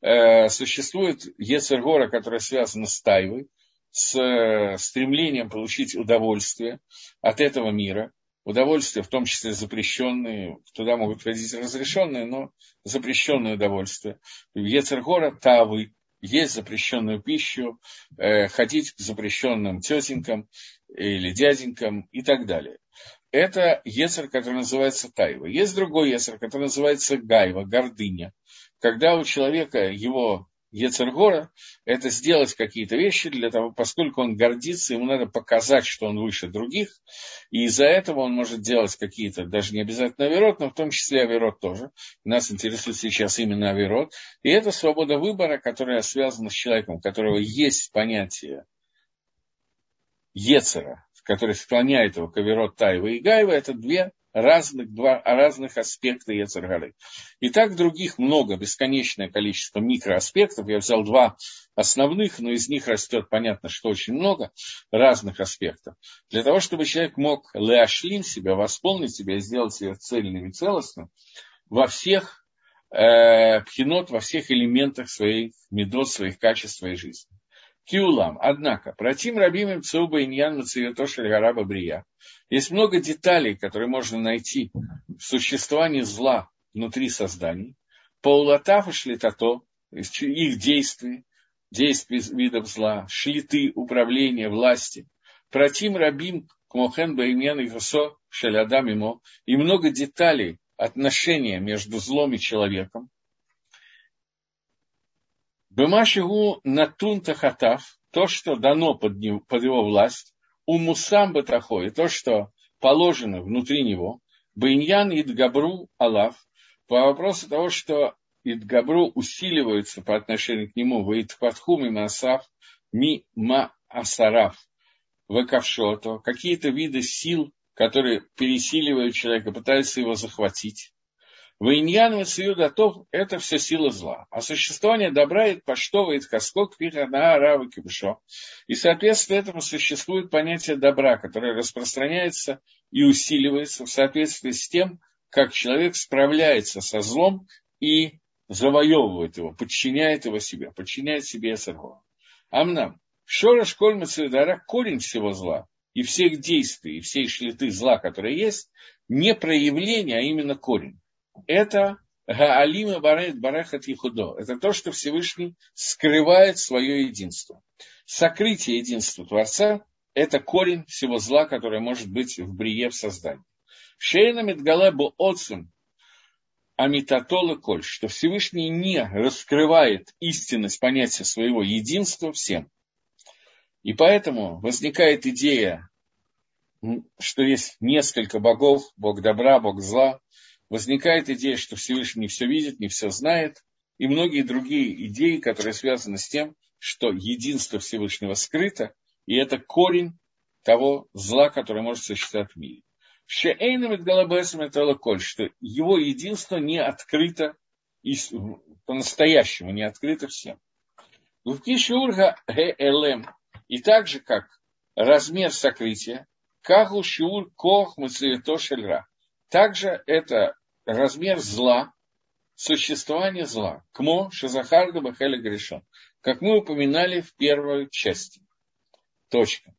э, существует Ецергора, которая связана с Тайвой, с э, стремлением получить удовольствие от этого мира, удовольствия, в том числе запрещенные, туда могут входить разрешенные, но запрещенные удовольствия. В Ецергора Тавы есть запрещенную пищу, э, ходить к запрещенным тетенькам или дяденькам и так далее. Это Ецер, который называется Тайва. Есть другой Ецер, который называется Гайва, гордыня. Когда у человека его Ецергора – это сделать какие-то вещи для того, поскольку он гордится, ему надо показать, что он выше других, и из-за этого он может делать какие-то, даже не обязательно авирот, но в том числе авирот тоже. Нас интересует сейчас именно авирот. И это свобода выбора, которая связана с человеком, у которого есть понятие Ецера, который склоняет его к авирот Таева и Гаева, это две разных, два, разных аспекта Ецаргары. И так других много, бесконечное количество микроаспектов. Я взял два основных, но из них растет, понятно, что очень много разных аспектов. Для того, чтобы человек мог леашлим себя, восполнить себя сделать себя цельным и целостным во всех э, пхенот, во всех элементах своих медот, своих качеств своей жизни. Киулам. Однако, протим рабимим цуба иньян мацеветошель гараба брия. Есть много деталей, которые можно найти в существовании зла внутри созданий. Паулатафа шлитато, их действий, действий видов зла, шлиты, управления, власти. Протим рабим кмохен баимен и госо шалядам имо. И много деталей отношения между злом и человеком. Бемашигу натун тахатав, то, что дано под, него, под его власть, у мусам батахо, и то, что положено внутри него, биньян идгабру алав, по вопросу того, что идгабру усиливаются по отношению к нему, в идхватхум и масав, ми ма асараф, векавшото, какие-то виды сил, которые пересиливают человека, пытаются его захватить. Ваиньян Васиюдатов – это все сила зла. А существование добра и поштовает хаскок пихана арава кибшо. И соответственно этому существует понятие добра, которое распространяется и усиливается в соответствии с тем, как человек справляется со злом и завоевывает его, подчиняет его себе, подчиняет себе Эсаргова. Амнам. Шора школь Мацидара – корень всего зла и всех действий, и всей шлиты зла, которые есть, не проявление, а именно корень это Гаалима Барет Барахат Ехудо. Это то, что Всевышний скрывает свое единство. Сокрытие единства Творца – это корень всего зла, которое может быть в брие в создании. Шейна Медгалебу Оцим Амитатола Коль, что Всевышний не раскрывает истинность понятия своего единства всем. И поэтому возникает идея, что есть несколько богов, бог добра, бог зла, возникает идея, что Всевышний не все видит, не все знает, и многие другие идеи, которые связаны с тем, что единство Всевышнего скрыто, и это корень того зла, которое может существовать в мире. Шеэйном это коль, что его единство не открыто по-настоящему, не открыто всем. В Кишурга ГЛМ, и так же, как размер сокрытия, Каху Шиур Кох Мацевито Шельра. Также это размер зла, существование зла. Кмо Шазахарда Бахеля Гришон. Как мы упоминали в первой части. Точка.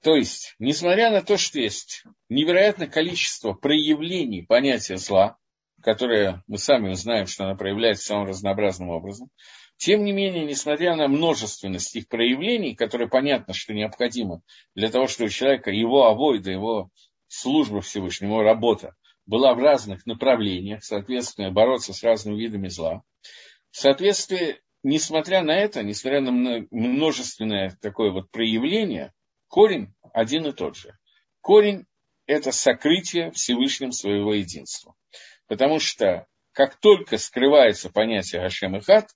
То есть, несмотря на то, что есть невероятное количество проявлений понятия зла, которое мы сами узнаем, что оно проявляется самым разнообразным образом, тем не менее, несмотря на множественность их проявлений, которые понятно, что необходимо для того, чтобы у человека его авойда, его служба Всевышнему, работа была в разных направлениях, соответственно, бороться с разными видами зла. В соответствии, несмотря на это, несмотря на множественное такое вот проявление, корень один и тот же. Корень – это сокрытие Всевышним своего единства. Потому что как только скрывается понятие Ашем и Хат,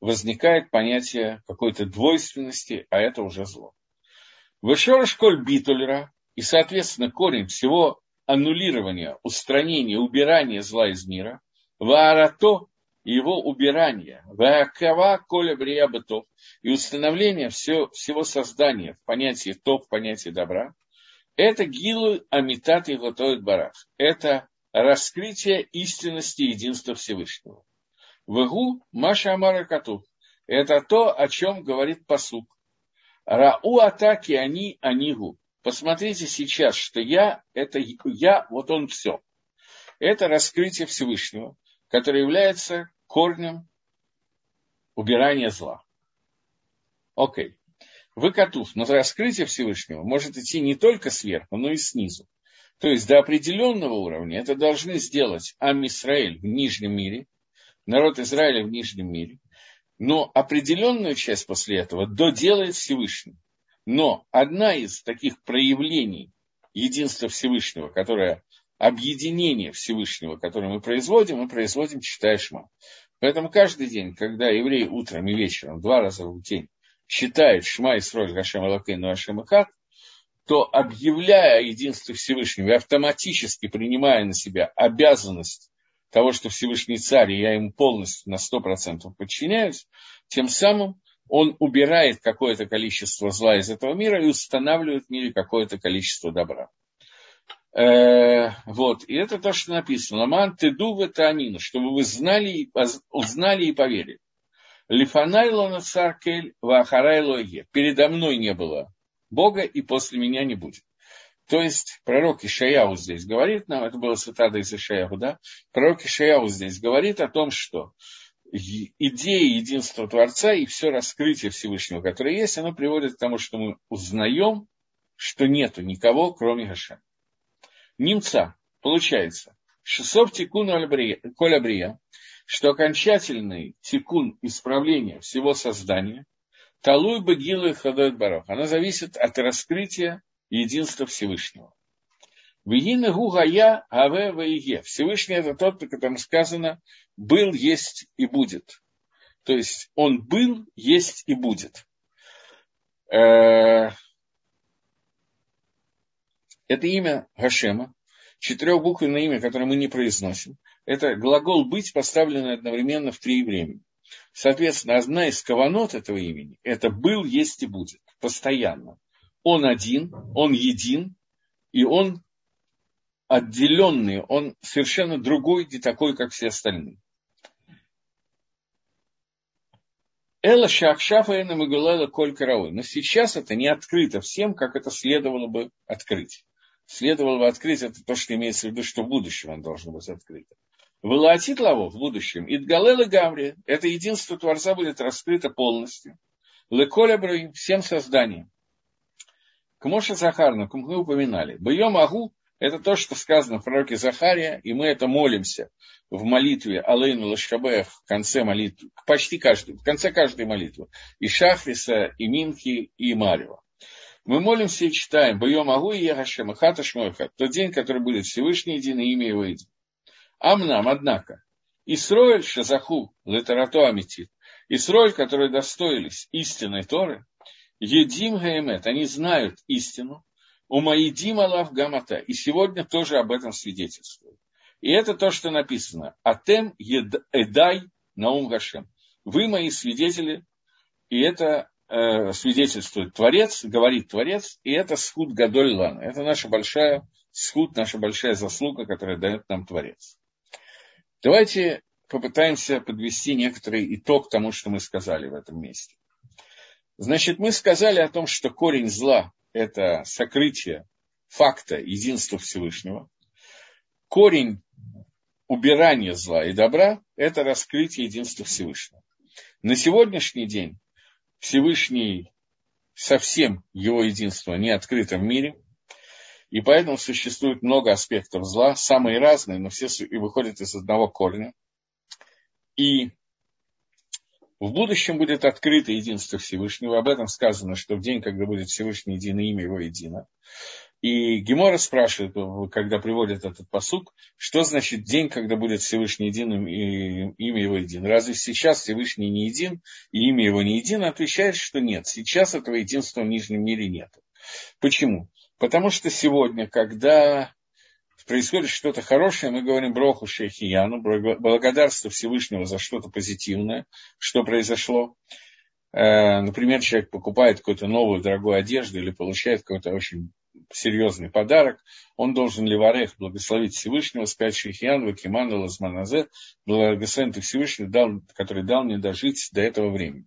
возникает понятие какой-то двойственности, а это уже зло. Вышора школь битулера, и, соответственно, корень всего аннулирования, устранения, убирания зла из мира, ваарато, его убирание, ваакава коля брия бытов, и установление все, всего создания в понятии топ, в понятии добра, это гилу амитат и готовит барах. Это раскрытие истинности единства Всевышнего. Вегу Маша Амара Кату. Это то, о чем говорит посук. Рау атаки они анигу. Посмотрите сейчас, что я, это я, вот он все. Это раскрытие Всевышнего, которое является корнем убирания зла. Окей. Вы котув, но раскрытие Всевышнего может идти не только сверху, но и снизу. То есть до определенного уровня это должны сделать Ам Исраэль в нижнем мире, народ Израиля в нижнем мире, но определенную часть после этого доделает Всевышний. Но одна из таких проявлений единства Всевышнего, которое объединение Всевышнего, которое мы производим, мы производим, читая Шма. Поэтому каждый день, когда еврей утром и вечером, два раза в день, читает Шма и Сроль Гашем Алакейну Ашем Акад, то, объявляя единство Всевышнего и автоматически принимая на себя обязанность того, что Всевышний царь, и я ему полностью на сто процентов подчиняюсь, тем самым он убирает какое-то количество зла из этого мира и устанавливает в мире какое-то количество добра. Э, вот, и это то, что написано. В это амину, чтобы вы знали, узнали и поверили. Лифанай лона царкель вахарай логе. Передо мной не было Бога, и после меня не будет. То есть пророк Ишаяу здесь говорит нам, это было цитата из Ишаяу, да? Пророк Ишаяу здесь говорит о том, что идея единства Творца и все раскрытие Всевышнего, которое есть, оно приводит к тому, что мы узнаем, что нету никого, кроме Гашем. Немца, получается, Шесов тикун коль брия, что окончательный тикун исправления всего создания, талуй багилу и хадоет барах, она зависит от раскрытия единства Всевышнего. Вегина гугая аве ваиге. Всевышний это тот, о котором сказано, был, есть и будет. То есть он был, есть и будет. Э, это имя Гашема, четырехбуквенное имя, которое мы не произносим. Это глагол «быть», поставленный одновременно в три времени. Соответственно, одна из каванот этого имени – это «был, есть и будет», постоянно он один, он един, и он отделенный, он совершенно другой, не такой, как все остальные. Эла Шахшафа и Намагулала Коль Караой. Но сейчас это не открыто всем, как это следовало бы открыть. Следовало бы открыть это то, что имеется в виду, что в будущем оно должно быть открыто. Вылатит лаво в будущем. Идгалела Гамри. Это единство Творца будет раскрыто полностью. Леколя всем созданием. К Моше Захарну, мы упоминали, Бьем Агу – это то, что сказано в пророке Захария, и мы это молимся в молитве Алейну Лашкабех в конце молитвы, почти каждый, в конце каждой молитвы, и Шахриса, и Минки, и Марева. Мы молимся и читаем Бьем Агу и Ягашем, Хата Шмойха, тот день, который будет Всевышний един и имя его един. Амнам, однако, Исроэль Шазаху, Летарато Амитит, Исроэль, которые достоились истинной Торы, Едим Гаэмет, они знают истину, у Маидим Аллах Гамата, и сегодня тоже об этом свидетельствуют. И это то, что написано. Атем Эдай Наум Гашем. Вы мои свидетели, и это э, свидетельствует Творец, говорит Творец, и это схуд Гадоль Лана. Это наша большая схуд, наша большая заслуга, которая дает нам Творец. Давайте попытаемся подвести некоторый итог тому, что мы сказали в этом месте. Значит, мы сказали о том, что корень зла – это сокрытие факта единства Всевышнего. Корень убирания зла и добра – это раскрытие единства Всевышнего. На сегодняшний день Всевышний совсем его единство не открыто в мире, и поэтому существует много аспектов зла, самые разные, но все и выходят из одного корня. И в будущем будет открыто единство Всевышнего. Об этом сказано, что в день, когда будет Всевышний единое имя его едино. И Гемора спрашивает, когда приводит этот посук, что значит день, когда будет Всевышний единым и имя его един? Разве сейчас Всевышний не един и имя его не един? Отвечает, что нет. Сейчас этого единства в нижнем мире нет. Почему? Потому что сегодня, когда происходит что-то хорошее, мы говорим Броху Шейхияну, благодарство Всевышнего за что-то позитивное, что произошло. Э, например, человек покупает какую-то новую дорогую одежду или получает какой-то очень серьезный подарок, он должен Леварех благословить Всевышнего, сказать Шейхиян, Вакиман, Лазманазе, благословен ты Всевышний, дал, который дал мне дожить до этого времени.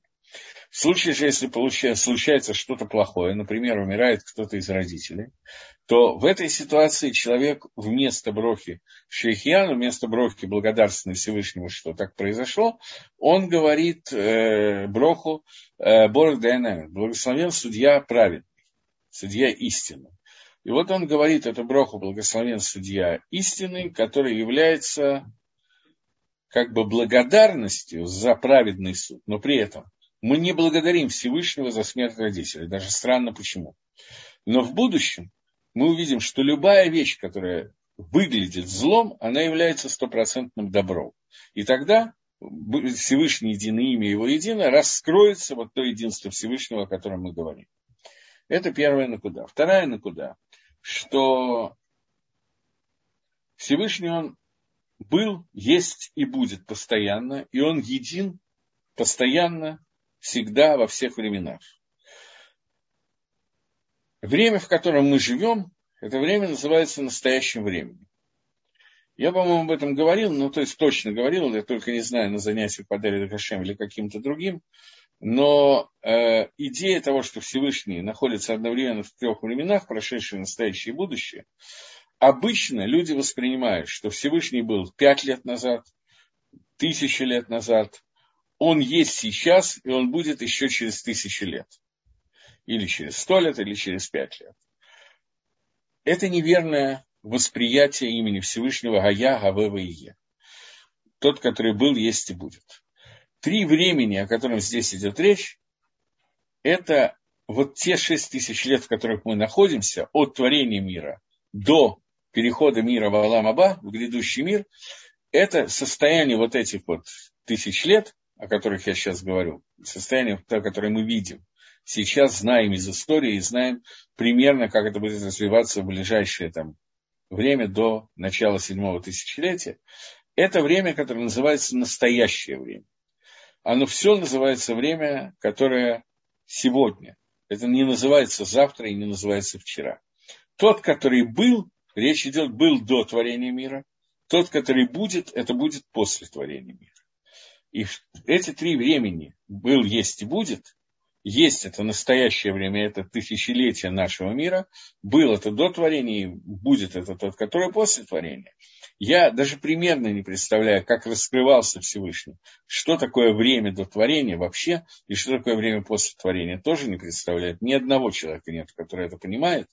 В случае же, если случается что-то плохое, например, умирает кто-то из родителей, то в этой ситуации человек вместо брохи шейхьяна, вместо брохи благодарственной Всевышнему, что так произошло, он говорит э, броху э, Борг Дайнамит, благословен судья праведный, судья истинный. И вот он говорит эту броху благословен судья истинный, который является как бы благодарностью за праведный суд, но при этом мы не благодарим Всевышнего за смерть родителей. Даже странно почему. Но в будущем мы увидим, что любая вещь, которая выглядит злом, она является стопроцентным добром. И тогда Всевышний единое имя его едино, раскроется вот то единство Всевышнего, о котором мы говорим. Это первая накуда. Вторая накуда, что Всевышний он был, есть и будет постоянно, и он един постоянно всегда, во всех временах. Время, в котором мы живем, это время называется настоящим временем. Я, по-моему, об этом говорил, ну, то есть точно говорил, я только не знаю, на занятиях по Дарье Кашем или каким-то другим, но э, идея того, что Всевышний находится одновременно в трех временах, прошедшее, настоящее и будущее, обычно люди воспринимают, что Всевышний был пять лет назад, тысячи лет назад, он есть сейчас, и он будет еще через тысячи лет. Или через сто лет, или через пять лет. Это неверное восприятие имени Всевышнего Гая, Гавева и Е. Тот, который был, есть и будет. Три времени, о котором здесь идет речь, это вот те шесть тысяч лет, в которых мы находимся, от творения мира до перехода мира в Алам Аба, в грядущий мир, это состояние вот этих вот тысяч лет, о которых я сейчас говорю, состояние, которое мы видим, сейчас знаем из истории и знаем примерно, как это будет развиваться в ближайшее там, время до начала седьмого тысячелетия, это время, которое называется настоящее время. Оно все называется время, которое сегодня. Это не называется завтра и не называется вчера. Тот, который был, речь идет, был до творения мира. Тот, который будет, это будет после творения мира. И эти три времени был, есть и будет, есть это настоящее время, это тысячелетие нашего мира, был это до творения, и будет это тот, который после творения. Я даже примерно не представляю, как раскрывался Всевышний, что такое время до творения вообще, и что такое время после творения, тоже не представляет. Ни одного человека нет, который это понимает.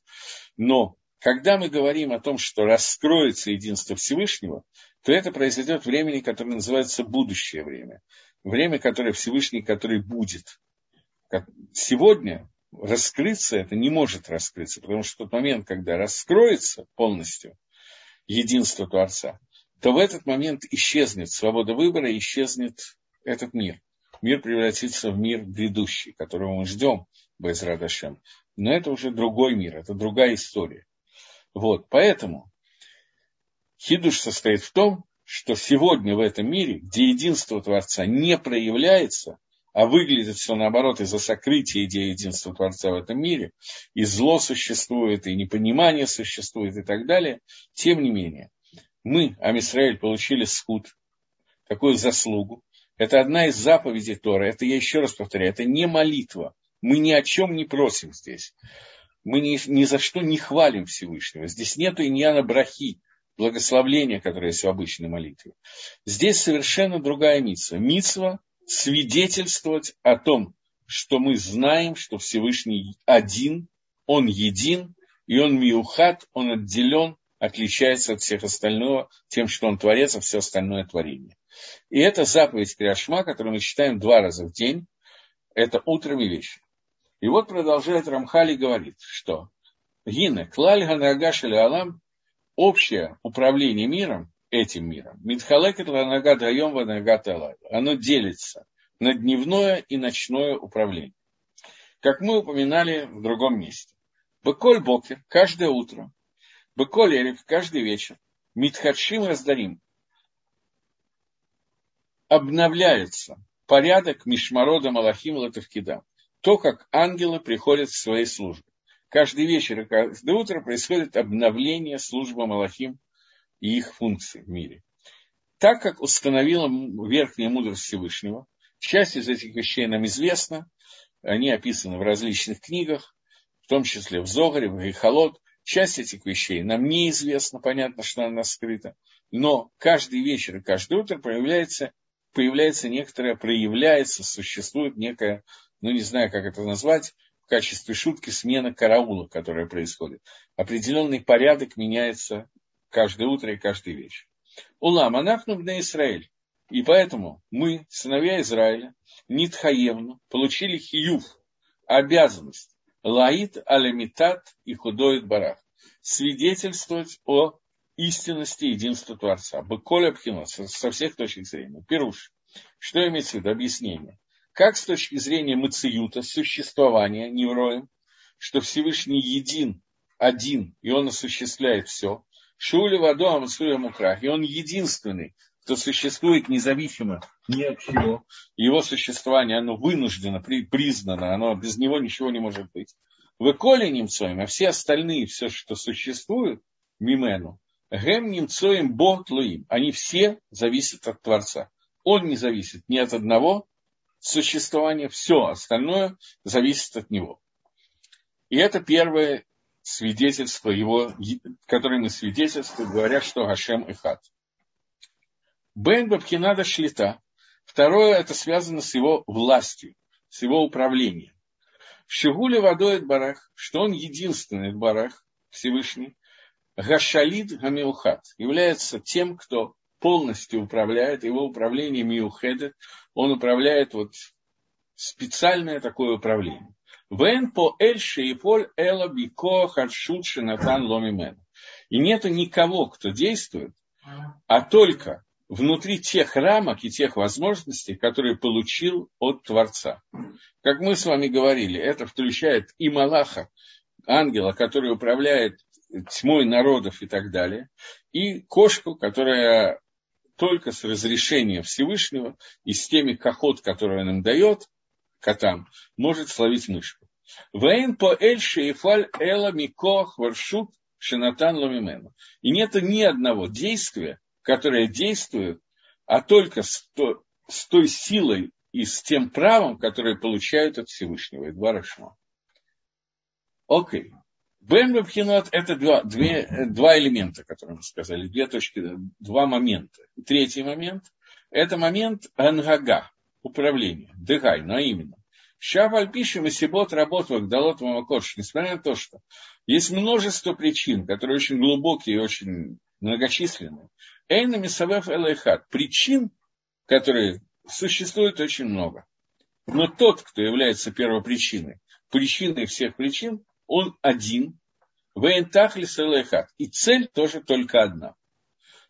Но когда мы говорим о том, что раскроется единство Всевышнего, то это произойдет времени, которое называется будущее время. Время, которое Всевышний, который будет. Сегодня раскрыться это не может раскрыться, потому что тот момент, когда раскроется полностью единство Творца, то в этот момент исчезнет свобода выбора, исчезнет этот мир. Мир превратится в мир грядущий, которого мы ждем, Безрадашем. Но это уже другой мир, это другая история. Вот, поэтому Хидуш состоит в том, что сегодня в этом мире, где единство Творца не проявляется, а выглядит все наоборот из-за сокрытия идеи единства Творца в этом мире, и зло существует, и непонимание существует, и так далее, тем не менее, мы, Амисраэль, получили скуд, такую заслугу. Это одна из заповедей Тора. Это я еще раз повторяю, это не молитва. Мы ни о чем не просим здесь. Мы ни, ни за что не хвалим Всевышнего. Здесь нету иньяна брахи, благословления, которое есть в обычной молитве. Здесь совершенно другая митсва. Митсва свидетельствовать о том, что мы знаем, что Всевышний один, Он един, и Он миухат, Он отделен, отличается от всех остального тем, что Он творец, а все остальное творение. И это заповедь Криашма, которую мы читаем два раза в день, это утром и вечером. И вот продолжает Рамхали говорит, что Гина, Клаль Ганагашель Алам, общее управление миром, этим миром, Мидхалекет Ланага Даем Ванагат Оно делится на дневное и ночное управление. Как мы упоминали в другом месте. Беколь Бокер каждое утро, Беколь Эрев каждый вечер, Митхадшим Раздарим обновляется порядок Мишмарода Малахим Латавкида. То, как ангелы приходят к своей службе. Каждый вечер и каждое утро происходит обновление службы Малахим и их функций в мире. Так как установила верхняя мудрость Всевышнего, часть из этих вещей нам известна, они описаны в различных книгах, в том числе в Зогаре, в Гейхолот. Часть этих вещей нам неизвестна, понятно, что она скрыта, но каждый вечер и каждое утро появляется, появляется некоторое, проявляется, существует некая, ну не знаю, как это назвать, в качестве шутки смена караула, которая происходит. Определенный порядок меняется каждое утро и каждый вечер. Улам, анахну на Израиль. И поэтому мы, сыновья Израиля, Нитхаевну, получили хиюв, обязанность, лаит алемитат и худоит барах, свидетельствовать о истинности единства Творца. Быколя Пхино, со всех точек зрения. Пируш. Что имеется в виду? Объяснение. Как с точки зрения мациюта, существования, невроем, что Всевышний един, один, и он осуществляет все, Шули Вадоам Суя Мукрах. И он единственный, кто существует независимо ни от чего. Его существование, оно вынуждено, признано, оно без него ничего не может быть. В Эколе немцоем, а все остальные, все, что существует, Мимену, Гем немцоем Бог Луим, они все зависят от Творца. Он не зависит ни от одного существования, все остальное зависит от него. И это первое свидетельство его, которое мы свидетельствуем, говоря, что Гашем и Хат. Бен Бабхинада Шлита. Второе, это связано с его властью, с его управлением. В Шигуле водой Барах, что он единственный Барах, Всевышний, Гашалид Гамиухат, является тем, кто полностью управляет, его управление Миухедет, он управляет вот специальное такое управление. Вен по эль шейфоль эла бико хадшут шинатан ломимен. И нету никого, кто действует, а только внутри тех рамок и тех возможностей, которые получил от Творца. Как мы с вами говорили, это включает и Малаха, ангела, который управляет тьмой народов и так далее, и кошку, которая только с разрешения Всевышнего и с теми кохот, которые он им дает, котам, может словить мышку. Вейн по эль шейфаль эла микох варшут шинатан ломимену. И нет ни одного действия, которое действует, а только с, то, с той силой и с тем правом, которое получают от Всевышнего. И два Рашма. Окей. Бен Бабхинот – это два, две, два элемента, которые мы сказали, две точки, два момента. Третий момент – это момент ангага, управления, дыхай, но именно. Шаваль пишем и Сибот работал Далот Мамакош, несмотря на то, что есть множество причин, которые очень глубокие и очень многочисленные. Эйна Мисавеф Элайхат. Причин, которые существует очень много. Но тот, кто является первопричиной, причиной всех причин, он один, Вейнтахлис Элайхат. И цель тоже только одна.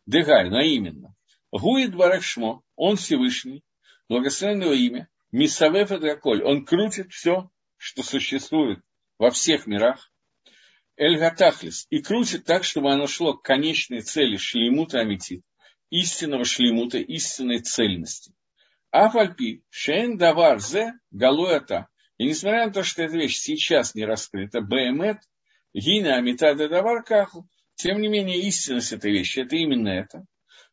Дегай, но именно. Гуид Барахшмо, он Всевышний, благословенное имя, Мисавеф Драколь, он крутит все, что существует во всех мирах, Эль Гатахлис, и крутит так, чтобы оно шло к конечной цели шлемута амитит, истинного шлемута, истинной цельности. Афальпи, шейн давар зе, галуэта, и несмотря на то, что эта вещь сейчас не раскрыта, БМЭТ, гина амитада давар каху, тем не менее истинность этой вещи, это именно это.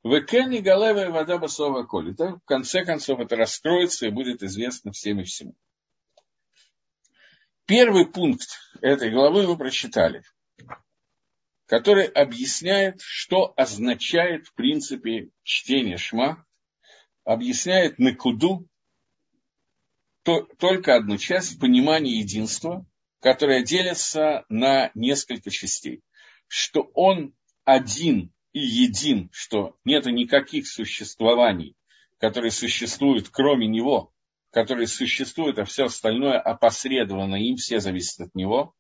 Векени галева вода басова коли. В конце концов это раскроется и будет известно всем и всему. Первый пункт этой главы вы прочитали, который объясняет, что означает в принципе чтение шма, объясняет накуду, то, только одну часть понимания единства, которая делится на несколько частей. Что он один и един, что нет никаких существований, которые существуют кроме него, которые существуют, а все остальное опосредованно им, все зависит от него.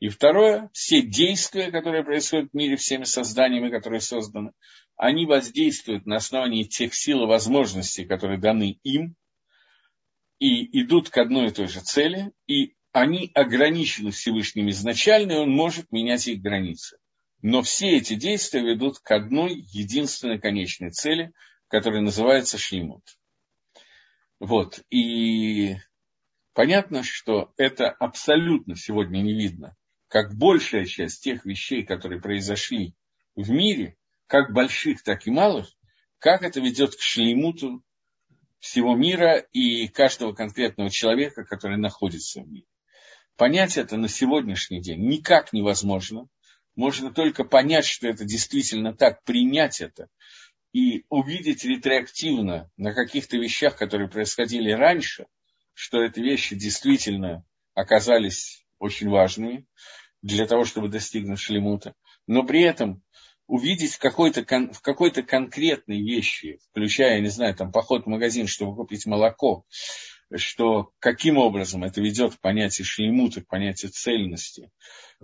И второе, все действия, которые происходят в мире всеми созданиями, которые созданы, они воздействуют на основании тех сил и возможностей, которые даны им, и идут к одной и той же цели, и они ограничены Всевышним изначально, и он может менять их границы. Но все эти действия ведут к одной единственной конечной цели, которая называется шлемут. Вот. И понятно, что это абсолютно сегодня не видно, как большая часть тех вещей, которые произошли в мире, как больших, так и малых, как это ведет к шлеймуту всего мира и каждого конкретного человека, который находится в мире. Понять это на сегодняшний день никак невозможно. Можно только понять, что это действительно так, принять это и увидеть ретроактивно на каких-то вещах, которые происходили раньше, что эти вещи действительно оказались очень важными для того, чтобы достигнуть шлемута. Но при этом увидеть в какой-то, в какой-то конкретной вещи, включая, не знаю, там, поход в магазин, чтобы купить молоко, что каким образом это ведет к понятию шлемута, к понятию цельности,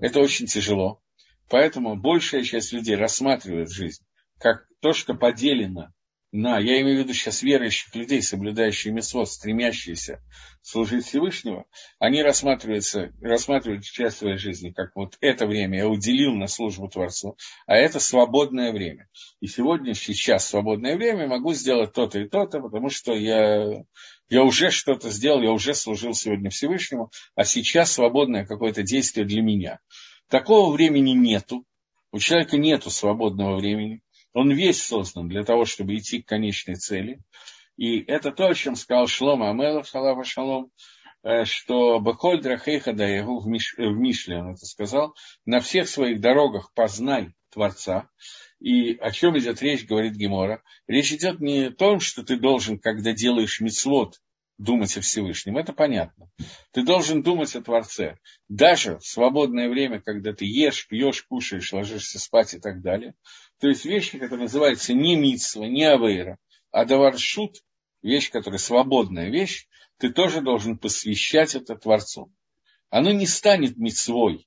это очень тяжело. Поэтому большая часть людей рассматривает жизнь как то, что поделено на, я имею в виду сейчас верующих людей, соблюдающих месот, стремящиеся служить Всевышнего, они рассматриваются, рассматривают часть своей жизни, как вот это время я уделил на службу Творцу, а это свободное время. И сегодня, сейчас свободное время могу сделать то-то и то-то, потому что я, я уже что-то сделал, я уже служил сегодня Всевышнему, а сейчас свободное какое-то действие для меня. Такого времени нету, у человека нету свободного времени. Он весь создан для того, чтобы идти к конечной цели. И это то, о чем сказал Шлом Амелов, Халава Шалом, э, что Бахоль Драхейха да его в, Миш, в Мишле, он это сказал, на всех своих дорогах познай Творца. И о чем идет речь, говорит Гемора. Речь идет не о том, что ты должен, когда делаешь мицвод, думать о Всевышнем. Это понятно. Ты должен думать о Творце. Даже в свободное время, когда ты ешь, пьешь, кушаешь, ложишься спать и так далее. То есть вещи, которые называются не митсва, не авейра, а даваршут, вещь, которая свободная вещь, ты тоже должен посвящать это Творцу. Оно не станет митцвой,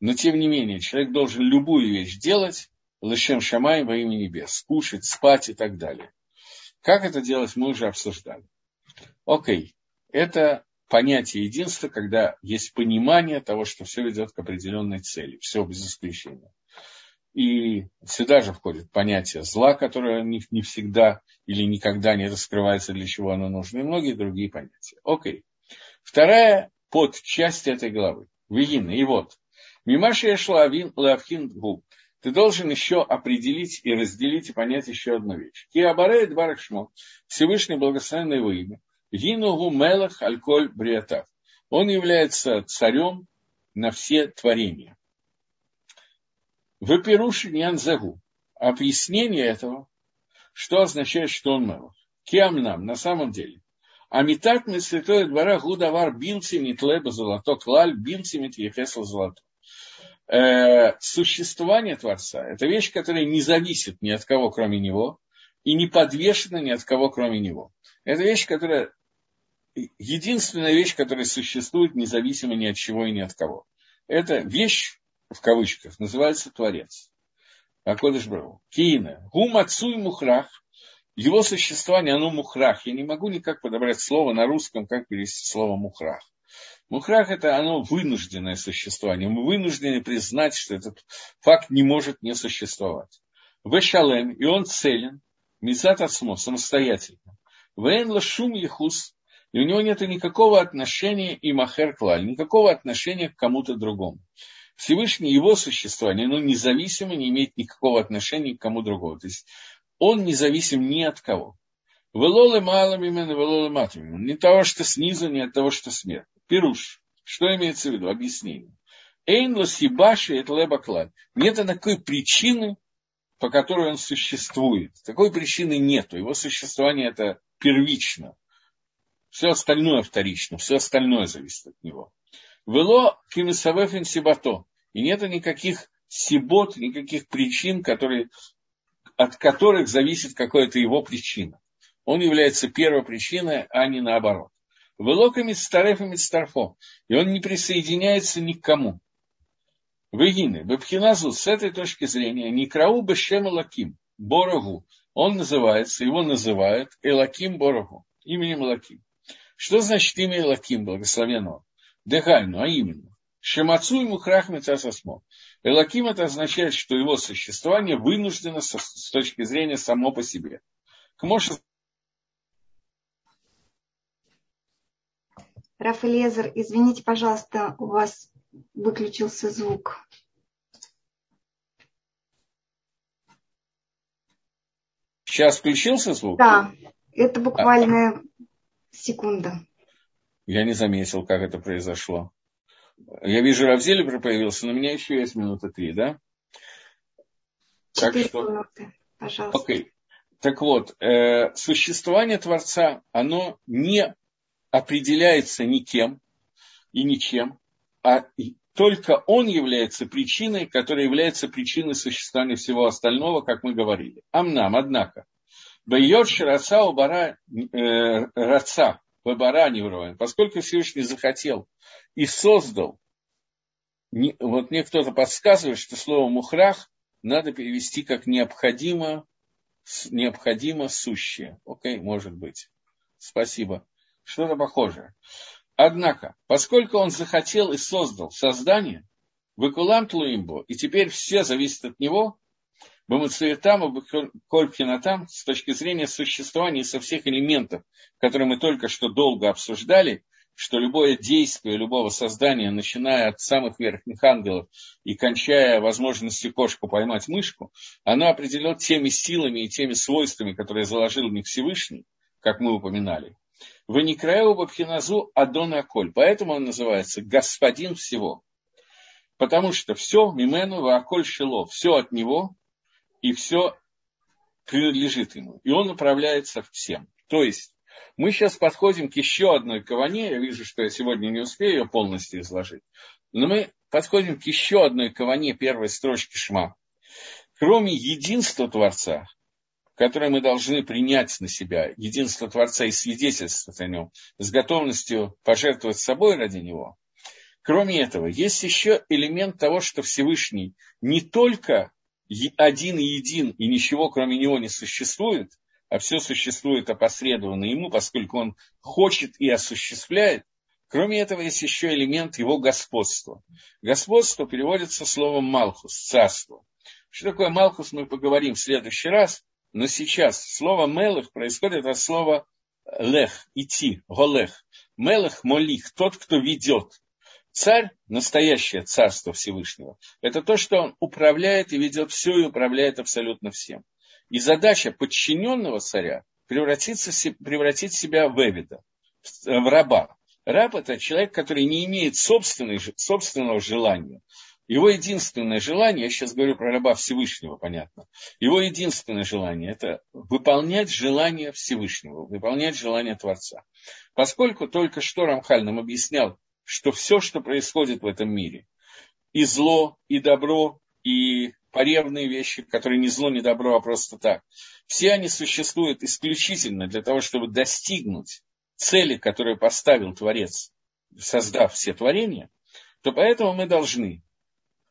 но тем не менее человек должен любую вещь делать, лышем шамай во имя небес, кушать, спать и так далее. Как это делать, мы уже обсуждали. Окей, это понятие единства, когда есть понимание того, что все ведет к определенной цели, все без исключения. И сюда же входит понятие зла, которое не, не всегда или никогда не раскрывается, для чего оно нужно, и многие другие понятия. Окей. Вторая подчасть этой главы. Вегина. И вот. Мимаши Эшлавин Лавхин Гу. Ты должен еще определить и разделить и понять еще одну вещь. Киабаре Дварахшмо. Всевышний благословенный его имя. Гинугу Мелах Альколь Бриатав. Он является царем на все творения. В Пируше Ньянзагу. Объяснение этого, что означает, что он мелах. Кем нам, на самом деле. Амитат мы святой двора гудавар билси митлеба золото клаль билси митьехесл золото. Э, существование Творца – это вещь, которая не зависит ни от кого, кроме Него, и не подвешена ни от кого, кроме Него. Это вещь, которая единственная вещь, которая существует независимо ни от чего и ни от кого. Это вещь, в кавычках, называется Творец. Акодыш Брау. Киина. Гум отцу и мухрах. Его существование, оно мухрах. Я не могу никак подобрать слово на русском, как перевести слово мухрах. Мухрах – это оно вынужденное существование. Мы вынуждены признать, что этот факт не может не существовать. Вешалем, и он целен, мицат асмо, самостоятельно. Вен лашум ехус, и у него нет никакого отношения и махер клаль, никакого отношения к кому-то другому. Всевышний, его существование, оно независимо, не имеет никакого отношения к кому другому. То есть он независим ни от кого. Велолы именно, велолы матом Не того, что снизу, не от того, что сверху. Пируш. Что имеется в виду? Объяснение. Эйн лосибаши это лебаклад. Нет такой причины, по которой он существует. Такой причины нету. Его существование это первично. Все остальное вторично, все остальное зависит от него. Вело кимисавефин сибато. И нет никаких сибот, никаких причин, которые, от которых зависит какая-то его причина. Он является первой причиной, а не наоборот. Велоками старефами старфо. И он не присоединяется ни к кому. Вегины, Бабхиназу, с этой точки зрения, Некрау Бешем Лаким, Борогу, он называется, его называют Элаким Борогу, именем Элаким. Что значит имя Элаким, благословенного? Дехайну, а именно. Шемацу ему храхмец асасмо. Элаким это означает, что его существование вынуждено с, с точки зрения само по себе. К Моше Раф Элезер, извините, пожалуйста, у вас выключился звук. Сейчас включился звук? Да, это буквально а, секунда. Я не заметил, как это произошло. Я вижу, Равзелебр появился, но у меня еще есть минута три, да? Так что... минуты, пожалуйста. Окей. Так вот, э, существование Творца, оно не определяется никем и ничем, а только он является причиной, которая является причиной существования всего остального, как мы говорили. Амнам, однако, Байот Шираца Убара э, Раца, Вабара Невроин, поскольку Всевышний захотел и создал, не, вот мне кто-то подсказывает, что слово мухрах надо перевести как необходимо, необходимо сущее. Окей, может быть. Спасибо. Что-то похожее. Однако, поскольку он захотел и создал создание, выкулам тлуимбо, и теперь все зависит от него, Бамацуетам и Кольпхинатам, с точки зрения существования со всех элементов, которые мы только что долго обсуждали, что любое действие любого создания, начиная от самых верхних ангелов и кончая возможностью кошку поймать мышку, оно определено теми силами и теми свойствами, которые заложил в них Всевышний, как мы упоминали. Вы не краеву Бабхиназу Адона Аколь. Поэтому он называется господин всего. Потому что все Мимену Вааколь Шило, все от него, и все принадлежит ему. И он управляется всем. То есть, мы сейчас подходим к еще одной каване. Я вижу, что я сегодня не успею ее полностью изложить. Но мы подходим к еще одной каване первой строчки Шма. Кроме единства Творца, которое мы должны принять на себя, единство Творца и свидетельствовать о нем, с готовностью пожертвовать собой ради него. Кроме этого, есть еще элемент того, что Всевышний не только один и един, и ничего кроме него не существует, а все существует опосредованно ему, поскольку он хочет и осуществляет, Кроме этого, есть еще элемент его господства. Господство переводится словом «малхус» – «царство». Что такое «малхус» мы поговорим в следующий раз, но сейчас слово «мелых» происходит от слова «лех» – «идти», «голех». «Мелых» – «молих» – тот, кто ведет. Царь, настоящее царство Всевышнего, это то, что он управляет и ведет все и управляет абсолютно всем. И задача подчиненного царя превратиться, превратить себя в Эвида, в раба. Раб – это человек, который не имеет собственного желания, его единственное желание, я сейчас говорю про раба Всевышнего, понятно, его единственное желание – это выполнять желание Всевышнего, выполнять желание Творца. Поскольку только что Рамхаль нам объяснял, что все, что происходит в этом мире, и зло, и добро, и поревные вещи, которые не зло, не добро, а просто так, все они существуют исключительно для того, чтобы достигнуть цели, которую поставил Творец, создав все творения, то поэтому мы должны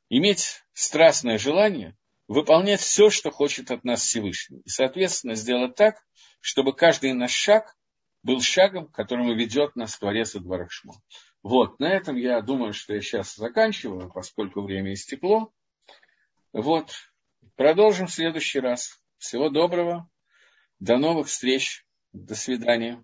иметь страстное желание выполнять все, что хочет от нас Всевышний. И, соответственно, сделать так, чтобы каждый наш шаг был шагом, которому ведет нас Творец и Барахшмо. Вот, на этом я думаю, что я сейчас заканчиваю, поскольку время истекло. Вот, продолжим в следующий раз. Всего доброго, до новых встреч, до свидания.